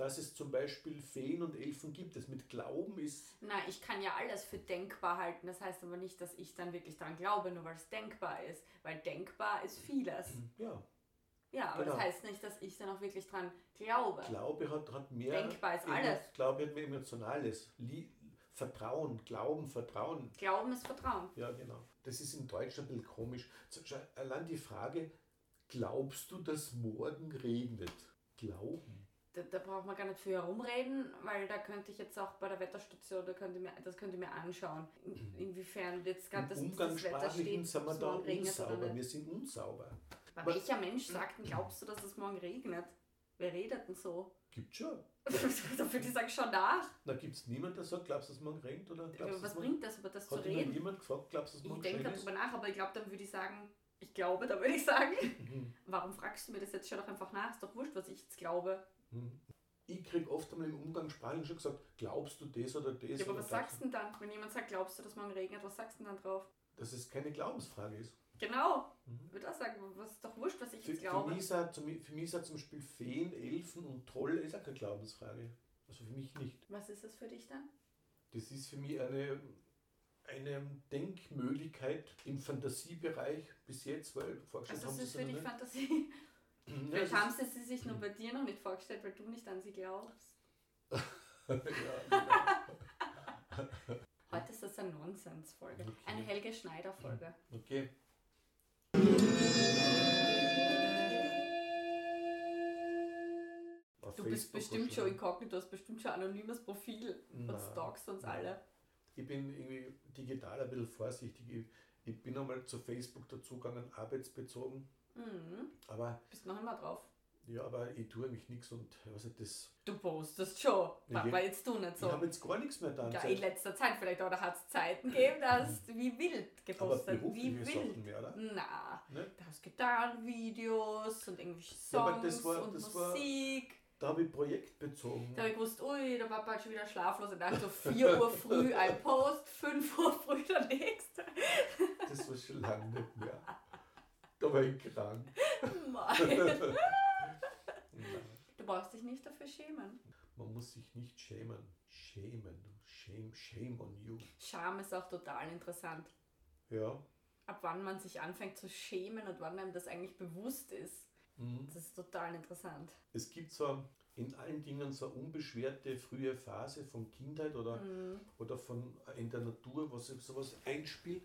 dass es zum Beispiel Feen und Elfen gibt? Das mit Glauben ist, na, ich kann ja alles für denkbar halten. Das heißt aber nicht, dass ich dann wirklich daran glaube, nur weil es denkbar ist. Weil denkbar ist vieles. ja, Ja, aber Genau. das heißt nicht, dass ich dann auch wirklich dran glaube. Glaube hat, hat mehr. Denkbar ist alles. Glaube hat mehr Emotionales. Lie Vertrauen, Glauben, Vertrauen. Glauben ist Vertrauen. Ja, genau. Das ist in Deutsch ein bisschen komisch. Allein die Frage, glaubst du, dass morgen regnet? Glauben. Da, da braucht man gar nicht viel herumreden, weil da könnte ich jetzt auch bei der Wetterstation, da könnte mir, das könnte ich mir anschauen, in, inwiefern jetzt gerade das, das Wetter steht, sind wir da unsauber. Wir sind unsauber. Aber Aber- welcher Mensch sagt denn, glaubst du, dass es morgen regnet? Wer redet denn so? Gibt schon. [laughs] da würde ich sagen, schon nach. Da gibt es niemanden, der sagt, glaubst du, dass morgen regnet? Oder glaubst Was bringt das, über das zu Hat reden? jemand gefragt, glaubst du, dass Ich morgen denke schön ist? darüber nach, aber ich glaube, dann würde ich sagen, ich glaube, da würde ich sagen, Mhm. warum fragst du mir das jetzt schon doch einfach nach? Ist doch wurscht, was ich jetzt glaube. Mhm. Ich krieg oft einmal im Umgang Spanien schon gesagt, glaubst du das oder das? Ja, aber oder was sagst du denn dann, wenn jemand sagt, glaubst du, dass morgen regnet, was sagst du denn dann drauf? Dass es keine Glaubensfrage ist. Genau, Mhm. ich würde auch sagen, was ist doch wurscht, was ich Für, jetzt für, glaube. mich ist auch, zum, für mich ist auch zum Beispiel Feen, Elfen und Troll ist auch keine Glaubensfrage. Also für mich nicht. Was ist das für dich dann? Das ist für mich eine, eine Denkmöglichkeit im Fantasiebereich bis jetzt, weil vorgestellt Also haben das ist für dich Fantasie. Ja, Vielleicht haben sie sie sich nur bei dir noch nicht vorgestellt, weil du nicht an sie glaubst. [laughs] ja. Heute ist das eine Nonsens-Folge. Okay. Eine Helge Schneider-Folge. Okay. Auf Du bist Facebook bestimmt schon inkognito, du hast bestimmt schon ein anonymes Profil Nein, und stalkst uns alle. Ich bin irgendwie digital ein bisschen vorsichtig. Ich, ich bin einmal zu Facebook dazugegangen, arbeitsbezogen. Mhm. Aber Bist noch immer drauf. ja, aber ich tue mich nichts und weiß nicht, das. Du postest schon. Ja, War war jetzt du nicht Ich habe so. jetzt gar nichts mehr da. Ja, in letzter Zeit vielleicht, oder hat es Zeiten gegeben, da hast du wie wild aber gepostet. Wie berufliche Sachen wild. mehr, oder? Na, Ne? da hast Gitarrenvideos und irgendwelche Songs Ja, aber das war- und das war- Musik. Da habe ich projektbezogen. Da habe ich gewusst, ui, der Papa hat schon wieder schlaflos. Und dann so 4 Uhr früh ein Post, 5 Uhr früh der nächste. Das war schon lange nicht mehr. Da war ich krank. Nein. [laughs] Du brauchst dich nicht dafür schämen. man muss sich nicht schämen. Schämen. Shame, shame on you. Scham ist auch total interessant. Ja. Ab wann man sich anfängt zu schämen und wann einem das eigentlich bewusst ist. Mhm. Das ist total interessant. Es gibt so in allen Dingen so eine unbeschwerte frühe Phase von Kindheit oder, Mhm. oder von in der Natur, wo sich sowas einspielt.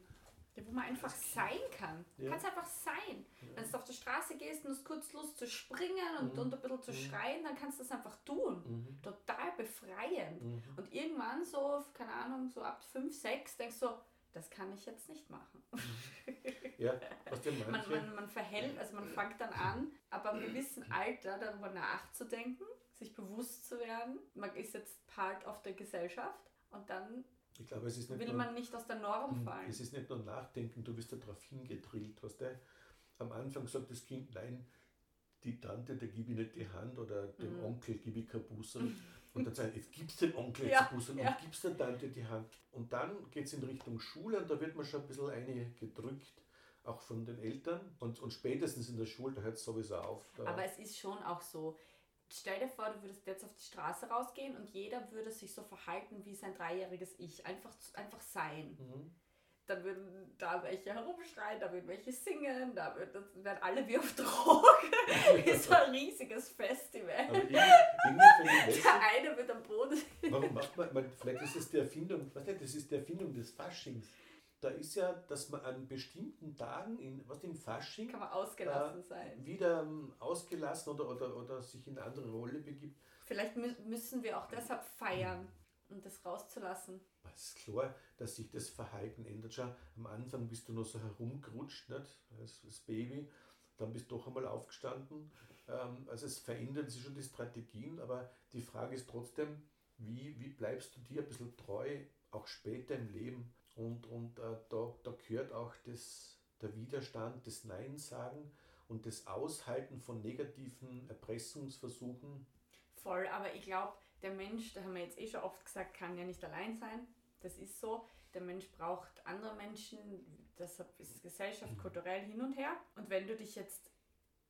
Ja, wo man einfach sein kann. Du Ja. kannst einfach sein. Wenn du auf der Straße gehst und hast kurz Lust zu springen und, Mhm. und ein bisschen zu Mhm. schreien, dann kannst du das einfach tun. Mhm. Total befreiend. Mhm. Und irgendwann so, keine Ahnung, so ab 5, 6 denkst du, das kann ich jetzt nicht machen. [laughs] Ja, was denn Man, manche. man, man verhält, also man fängt dann an, aber im gewissen Alter darüber nachzudenken, sich bewusst zu werden, man ist jetzt Part of der Gesellschaft und dann ich glaube, es ist nicht will nur, man nicht aus der Norm Mhm. fallen. Es ist nicht nur Nachdenken, du wirst ja darauf hingedrillt. Was der am Anfang sagt das Kind, nein, die Tante, der gebe ich nicht die Hand oder dem Mhm. Onkel gebe ich kein Bussel. Und dann sagen, jetzt gibst dem Onkel Ja, jetzt ein Bussel ja. und gibst der Tante die Hand. Und dann geht es in Richtung Schule und da wird man schon ein bisschen eine gedrückt, auch von den Eltern. Und, und spätestens in der Schule, da hört es sowieso auf. Aber es ist schon auch so, stell dir vor, du würdest jetzt auf die Straße rausgehen und jeder würde sich so verhalten wie sein dreijähriges Ich. Einfach, einfach sein. Mhm. Dann würden da welche herumschreien, da würden welche singen, da würden, alle wie auf Drogen. [laughs] ist so ein riesiges Festival. Aber irgendwie, [laughs] irgendwie Der eine wird am Boden. warum [laughs] macht man, man, vielleicht ist es die Erfindung, was nicht, das ist die Erfindung des Faschings. Da ist ja, dass man an bestimmten Tagen, in, was im Fasching, Kann man ausgelassen äh, sein. wieder ähm, ausgelassen oder, oder, oder sich in eine andere Rolle begibt. Vielleicht mü müssen wir auch deshalb feiern, um das rauszulassen. Es ist klar, dass sich das Verhalten ändert. Schon am Anfang bist du noch so herumgerutscht, nicht? Als, als Baby. Dann bist du doch einmal aufgestanden. Ähm, also es verändern sich schon die Strategien, aber die Frage ist trotzdem, wie, wie bleibst du dir ein bisschen treu, auch später im Leben? Und, und äh, da, da gehört auch das, der Widerstand, das Nein sagen und das Aushalten von negativen Erpressungsversuchen. Voll, aber ich glaube, der Mensch, da haben wir jetzt eh schon oft gesagt, kann ja nicht allein sein. Das ist so. Der Mensch braucht andere Menschen, deshalb ist Gesellschaft kulturell hin und her. Und wenn du dich jetzt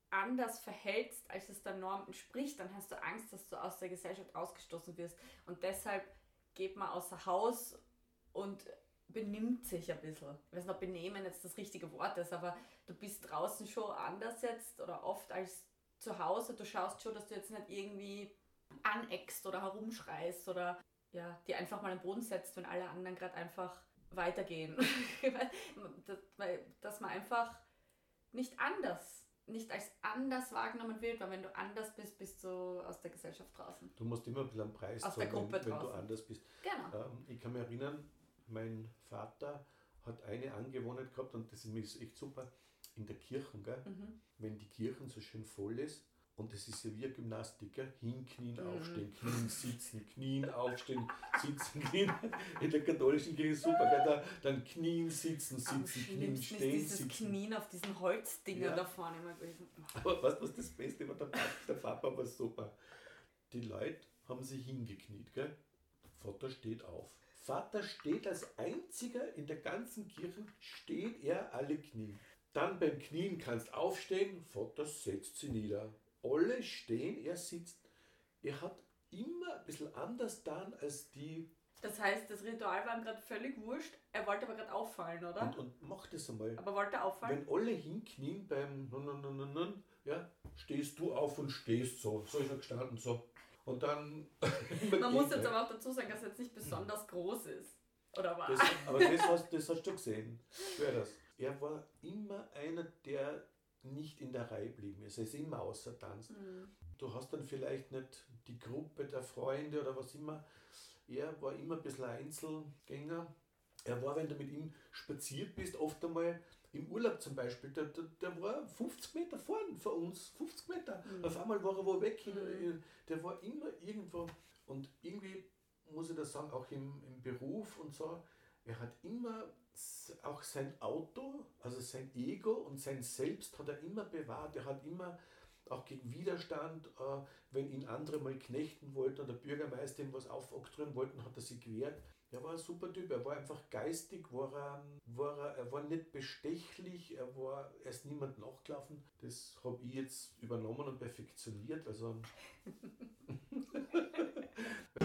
anders verhältst, als es der Norm entspricht, dann hast du Angst, dass du aus der Gesellschaft ausgestoßen wirst. Und deshalb geht man außer Haus und benimmt sich ein bisschen. Ich weiß nicht, ob benehmen jetzt das richtige Wort ist, aber du bist draußen schon anders jetzt oder oft als zu Hause. Du schaust schon, dass du jetzt nicht irgendwie aneckst oder herumschreist oder ja, die einfach mal am Boden setzt, wenn alle anderen gerade einfach weitergehen. [laughs] dass, weil- dass man einfach nicht anders, nicht als anders wahrgenommen wird, weil wenn du anders bist, bist du aus der Gesellschaft draußen. Du musst immer ein bisschen am Preis Aus der zahlen, Gruppe wenn, wenn du anders bist. Genau. Ähm, ich kann mich erinnern, mein Vater hat eine Angewohnheit gehabt und das ist mir echt super. In der Kirche, gell? Mhm. wenn die Kirche so schön voll ist und es ist ja wie eine Gymnastik, gell? hinknien, Mhm. aufstehen, knien, sitzen, knien, aufstehen, sitzen, knien. In der katholischen Kirche ist super, gell? Da, dann knien, sitzen, sitzen, knien, schlimmsten ist stehen, dieses sitzen. Knien auf diesen Holzdingern Ja. da vorne immer gewesen. Aber weißt du, was das Beste war? Der Papa, der Papa war super. Die Leute haben sich hingekniet, gell? Vater steht auf. Vater steht als einziger in der ganzen Kirche, steht er alle Knien. Dann beim Knien kannst aufstehen, Vater setzt sie nieder. Alle stehen, er sitzt. Er hat immer ein bisschen anders dann als die Das heißt, das Ritual war ihm gerade völlig wurscht. Er wollte aber gerade auffallen, oder? und, und macht das einmal. aber wollte auffallen? Wenn alle hinknien beim Nun, nun, nun, nun, nun, ja, stehst du auf und stehst so. So ist er gestanden, so. Und dann. [laughs] Man muss jetzt aber auch dazu sagen, dass er jetzt nicht besonders groß ist. Oder war? Das, aber das hast, das hast du gesehen. Wer das? Er war immer einer, der nicht in der Reihe blieben ist. Er ist immer außer Tanz. Mhm. Du hast dann vielleicht nicht die Gruppe der Freunde oder was immer. Er war immer ein bisschen ein Einzelgänger. Er war, wenn du mit ihm spaziert bist, oft einmal im Urlaub zum Beispiel, der, der, der war 50 Meter vorn vor uns, 50 Meter. Mhm. Auf einmal war er wo weg, Mhm. der war immer irgendwo. Und irgendwie muss ich das sagen, auch im, im Beruf und so, er hat immer auch sein Auto, also sein Ego und sein Selbst hat er immer bewahrt. Er hat immer auch gegen Widerstand, äh, wenn ihn andere mal knechten wollten oder der Bürgermeister ihm was aufoktroyieren wollten, hat er sich gewehrt. Er war ein super Typ, er war einfach geistig, war er, war er, er war nicht bestechlich, er war er ist niemand nachgelaufen. Das habe ich jetzt übernommen und perfektioniert. Also [laughs]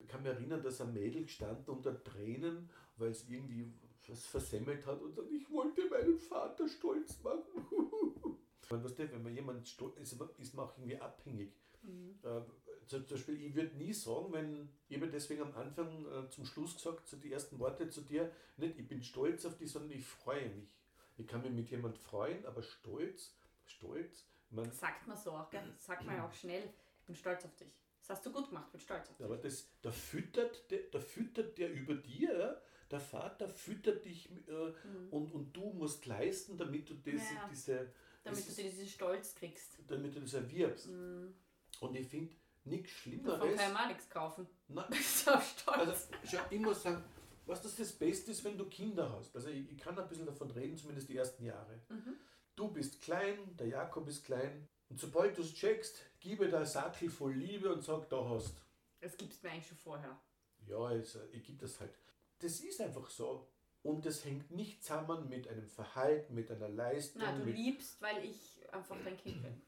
Ich kann mich erinnern, dass ein Mädel stand unter Tränen, weil es irgendwie was versemmelt hat und sagt, ich wollte meinen Vater stolz machen. [laughs] Man weißt du, wenn man jemand stolz ist, ist man auch irgendwie abhängig. Mhm. Äh, zum Beispiel, ich würde nie sagen, wenn, ich habe deswegen am Anfang äh, zum Schluss gesagt, so die ersten Worte zu dir, nicht ich bin stolz auf dich, sondern ich freue mich. Ich kann mich mit jemand freuen, aber stolz, stolz, man, Sagt man so auch, gell? Sagt man ja auch schnell. Ich bin stolz auf dich. Das hast du gut gemacht, bin stolz auf dich. aber das, da, füttert der, da füttert der über dir, der Vater füttert dich äh, Mhm. und, und du musst leisten, damit du das, Ja. diese, Damit du dir diesen Stolz kriegst. damit du das erwirbst. Mhm. Und ich finde nichts Davon kann ich Schlimmeres. mal nichts kaufen. Na, Bist du auf Stolz? Also, ich muss sagen, was das das Beste ist, wenn du Kinder hast. Also ich, ich kann ein bisschen davon reden, zumindest die ersten Jahre. Mhm. Du bist klein, der Jakob ist klein. Und sobald du es checkst, gebe da Sattel voll Liebe und sag, da hast. Das gibst mir eigentlich schon vorher. Ja, es, ich gebe das halt. Das ist einfach so. Und es hängt nicht zusammen mit einem Verhalten, mit einer Leistung, Na, du liebst, weil ich einfach dein Kind bin.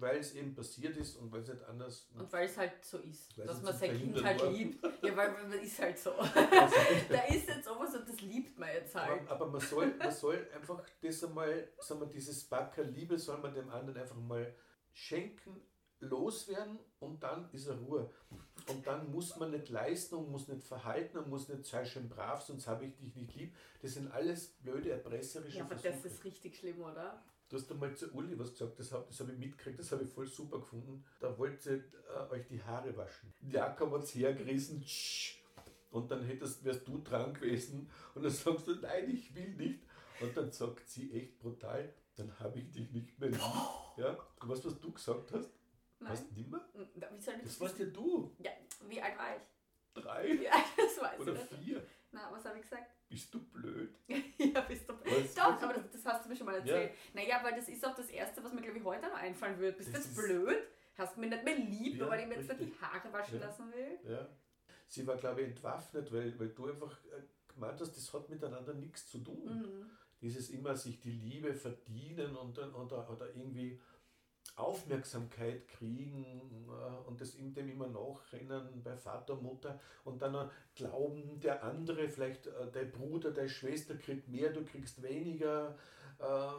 Weil es eben passiert ist und weil es nicht anders. Und weil es halt so ist, dass man sein Kind halt war. liebt. Ja, weil man ist halt so. [laughs] [laughs] Da ist jetzt sowas und das liebt man jetzt halt. aber, aber man soll, man soll einfach das einmal, sagen wir, dieses Backer Liebe soll man dem anderen einfach mal schenken, loswerden und dann ist er Ruhe. Und dann muss man nicht leisten und muss nicht verhalten und muss nicht sei schön brav, sonst habe ich dich nicht lieb. Das sind alles blöde, erpresserische Ja, aber Versuche. das ist richtig schlimm, oder? Du hast einmal zu Uli was gesagt, das habe das hab ich mitgekriegt, das habe ich voll super gefunden. Da wollt ihr äh, euch die Haare waschen. Jakob hat es hergerissen, tsch, und dann hättest, wärst du dran gewesen und dann sagst du, nein, ich will nicht. Und dann sagt sie echt brutal, dann habe ich dich nicht mehr lieb. Ja? Und weißt du, was du gesagt hast? Nein. Weißt du nimmer? Na, Wie soll ich Das warst ja du. Ja, wie alt war ich? Drei [laughs] alt, das weiß oder ich nicht. vier. Na, was habe ich gesagt? Bist du blöd? [laughs] ja, bist du. Was? Doch, aber das, das hast du mir schon mal erzählt. Naja, weil das ist auch das Erste, was mir, glaube ich, heute noch einfallen würde. Bist du Das blöd? Hast du mich nicht mehr lieb, Ja, weil ich mir jetzt die Haare waschen Ja. lassen will? Ja. Sie war, glaube ich, entwaffnet, weil, weil du einfach äh, gemeint hast, das hat miteinander nichts zu tun. Mhm. Dieses immer sich die Liebe verdienen und dann oder, oder irgendwie Aufmerksamkeit kriegen äh, und das ihm dem immer nachrennen bei Vater, Mutter und dann glauben, der andere, vielleicht äh, dein Bruder, deine Schwester kriegt mehr, du kriegst weniger. Äh,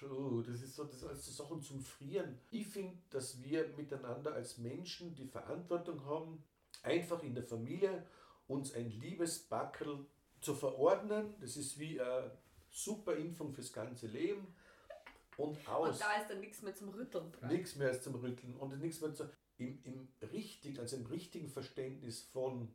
so, das ist so, das alles so Sachen zum Frieren. Ich finde, dass wir miteinander als Menschen die Verantwortung haben, einfach in der Familie uns ein Liebesbackel zu verordnen. Das ist wie eine super Impfung fürs ganze Leben. Und aus. Und da ist dann nichts mehr zum Rütteln dran. Nichts mehr als zum Rütteln und nichts mehr zu. Im, im richtigen, also im richtigen Verständnis von,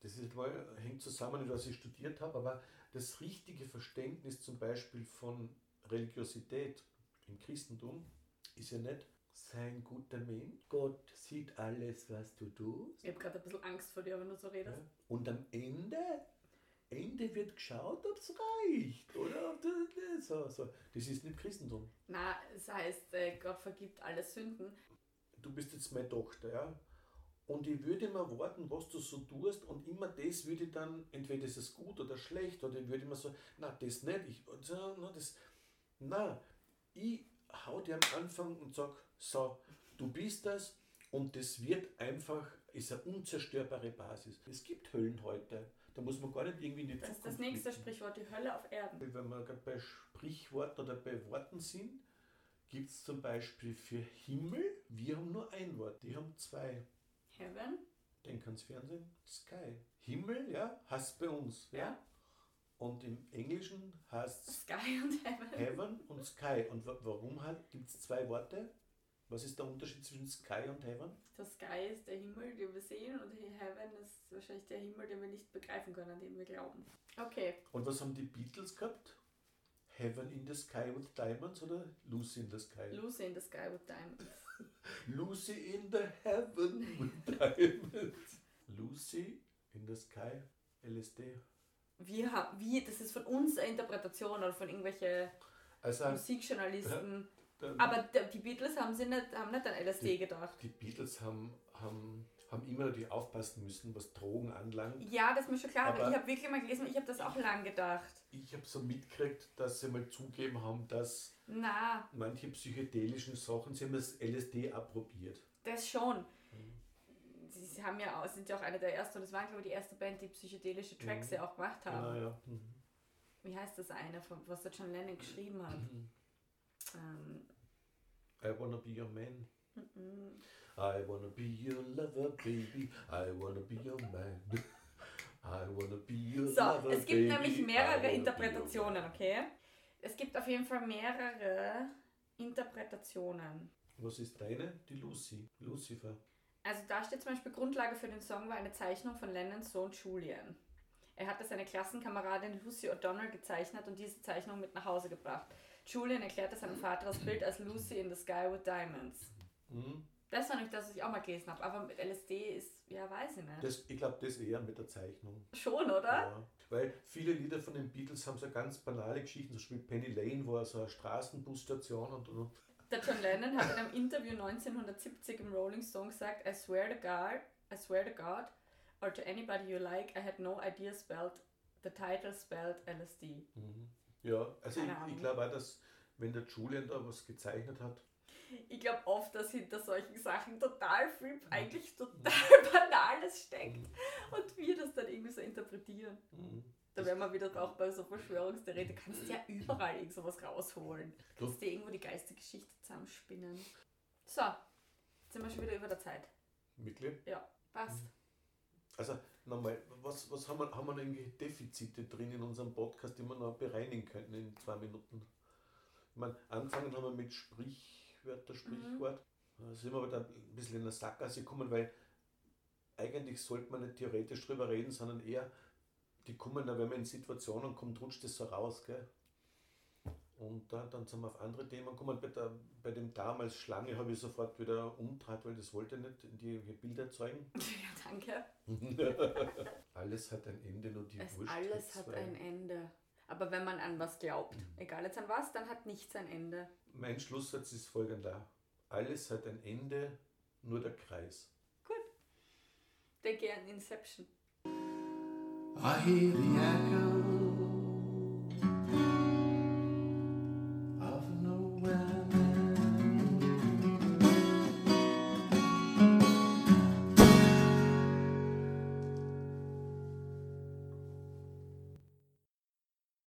das ist mal, hängt zusammen mit was ich studiert habe, aber das richtige Verständnis zum Beispiel von Religiosität im Christentum ist ja nicht, sei ein guter Mensch, Gott sieht alles, was du tust. Ich habe gerade ein bisschen Angst vor dir, wenn du so redest. Ja. Und am Ende, Ende wird geschaut, ob es reicht. Oder das, so, so. das ist nicht Christentum. Na, es heißt, äh, Gott vergibt alle Sünden. du bist jetzt meine Tochter, ja. Und ich würde immer warten, was du so tust und immer das würde ich dann, entweder ist es gut oder schlecht oder ich würde immer so, na, das nicht, ich, na, das, na, ich hau dir am Anfang und sag, so, du bist das und das wird einfach, ist eine unzerstörbare Basis. Es gibt Höllen heute, da muss man gar nicht irgendwie in die Das ist Zukunft das nächste blicken. Sprichwort, die Hölle auf Erden. Wenn wir gerade bei Sprichworten oder bei Worten sind, gibt es zum Beispiel für Himmel, wir haben nur ein Wort, die haben zwei. Heaven? Denk ans Fernsehen, Sky. Himmel, ja, heißt bei uns. Ja. Ja. Und im Englischen heißt es Sky und Heaven. Heaven und Sky. Und wa warum gibt es zwei Worte? Was ist der Unterschied zwischen Sky und Heaven? Der Sky ist der Himmel, den wir sehen, und Heaven ist wahrscheinlich der Himmel, den wir nicht begreifen können, an den wir glauben. Okay. Und was haben die Beatles gehabt? Heaven in the Sky with Diamonds oder Lucy in the Sky? Lucy in the Sky with Diamonds. [laughs] Lucy in the Heaven with Diamonds. Lucy in the Sky, LSD. Wir haben, wie, das ist von uns eine Interpretation oder von irgendwelchen Also Musikjournalisten. Der- Aber die Beatles haben, sie nicht, haben nicht an LSD Die- gedacht. Die Beatles haben, haben, haben immer natürlich aufpassen müssen, was Drogen anlangt. Ja, das ist mir schon klar, aber, ich habe wirklich mal gelesen, ich habe das auch lang gedacht. Ich habe so mitgekriegt, dass sie mal zugeben haben, dass Na, manche psychedelischen Sachen, sie haben das LSD approbiert. das schon. Sie haben ja auch, sind ja auch eine der ersten, und es waren glaube ich die erste Band, die psychedelische Tracks Mhm. ja auch gemacht haben. Genau, ja. Mhm. Wie heißt das eine, was der John Lennon geschrieben hat? Mhm. Ähm, I wanna be your man. mm, I wanna be your lover, baby. I wanna be your man. [laughs] I wanna be your So, lover, es gibt baby. nämlich mehrere Interpretationen, okay? Es gibt auf jeden Fall mehrere Interpretationen. Was ist deine? Die Lucy. Lucifer. Also da steht zum Beispiel, Grundlage für den Song war eine Zeichnung von Lennons Sohn Julian. Er hatte seine Klassenkameradin Lucy O'Donnell gezeichnet und diese Zeichnung mit nach Hause gebracht. Julian erklärte seinem Vater das Bild als Lucy in the Sky with Diamonds. Mhm. Das war nicht das, was ich auch mal gelesen habe, aber mit LSD ist, ja, weiß ich nicht. Das, ich glaube, das eher mit der Zeichnung. Schon, oder? Ja, weil viele Lieder von den Beatles haben so ganz banale Geschichten, zum Beispiel Penny Lane war so eine Straßenbusstation und, und Der John Lennon hat in einem Interview 1970 im Rolling Stone gesagt, I swear to God, I swear to God, or to anybody you like, I had no idea spelled The title spelled LSD. Mhm. Ja, also Keine ich, Ahnung. ich glaube auch, dass wenn der Julian da was gezeichnet hat, Ich glaube oft, dass hinter solchen Sachen total viel, Mhm. eigentlich total [laughs] Banales steckt und wir das dann irgendwie so interpretieren. mhm. Da wären wir wieder auch bei so Verschwörungstheorie. Du kannst ja überall irgend sowas rausholen. Du Du- kannst dir irgendwo die geilste Geschichte zusammenspinnen. So, jetzt sind wir schon wieder über der Zeit. wirklich. Ja, passt. Also nochmal, was, was haben, wir, haben wir irgendwie Defizite drin in unserem Podcast, die wir noch bereinigen könnten in zwei Minuten? Ich meine, angefangen haben wir mit Sprichwörter, Sprichwort. Da sind wir aber da ein bisschen in der Sackgasse gekommen, weil eigentlich sollte man nicht theoretisch drüber reden, sondern eher, die kommen da, wenn man in Situationen kommt, rutscht das so raus, gell? Und da, dann sind wir auf andere Themen gekommen. Bei, der, bei dem damals Schlange habe ich sofort wieder umtrat, weil das wollte ich nicht, die Bilder erzeugen. [laughs] Danke. [laughs] alles hat ein Ende, nur die Es Wurst alles hat zwei. ein Ende. Aber wenn man an was glaubt, egal jetzt an was, dann hat nichts ein Ende. Mein Schlusssatz ist folgender. Alles hat ein Ende, nur der Kreis. Denke an Inception. I hear the echo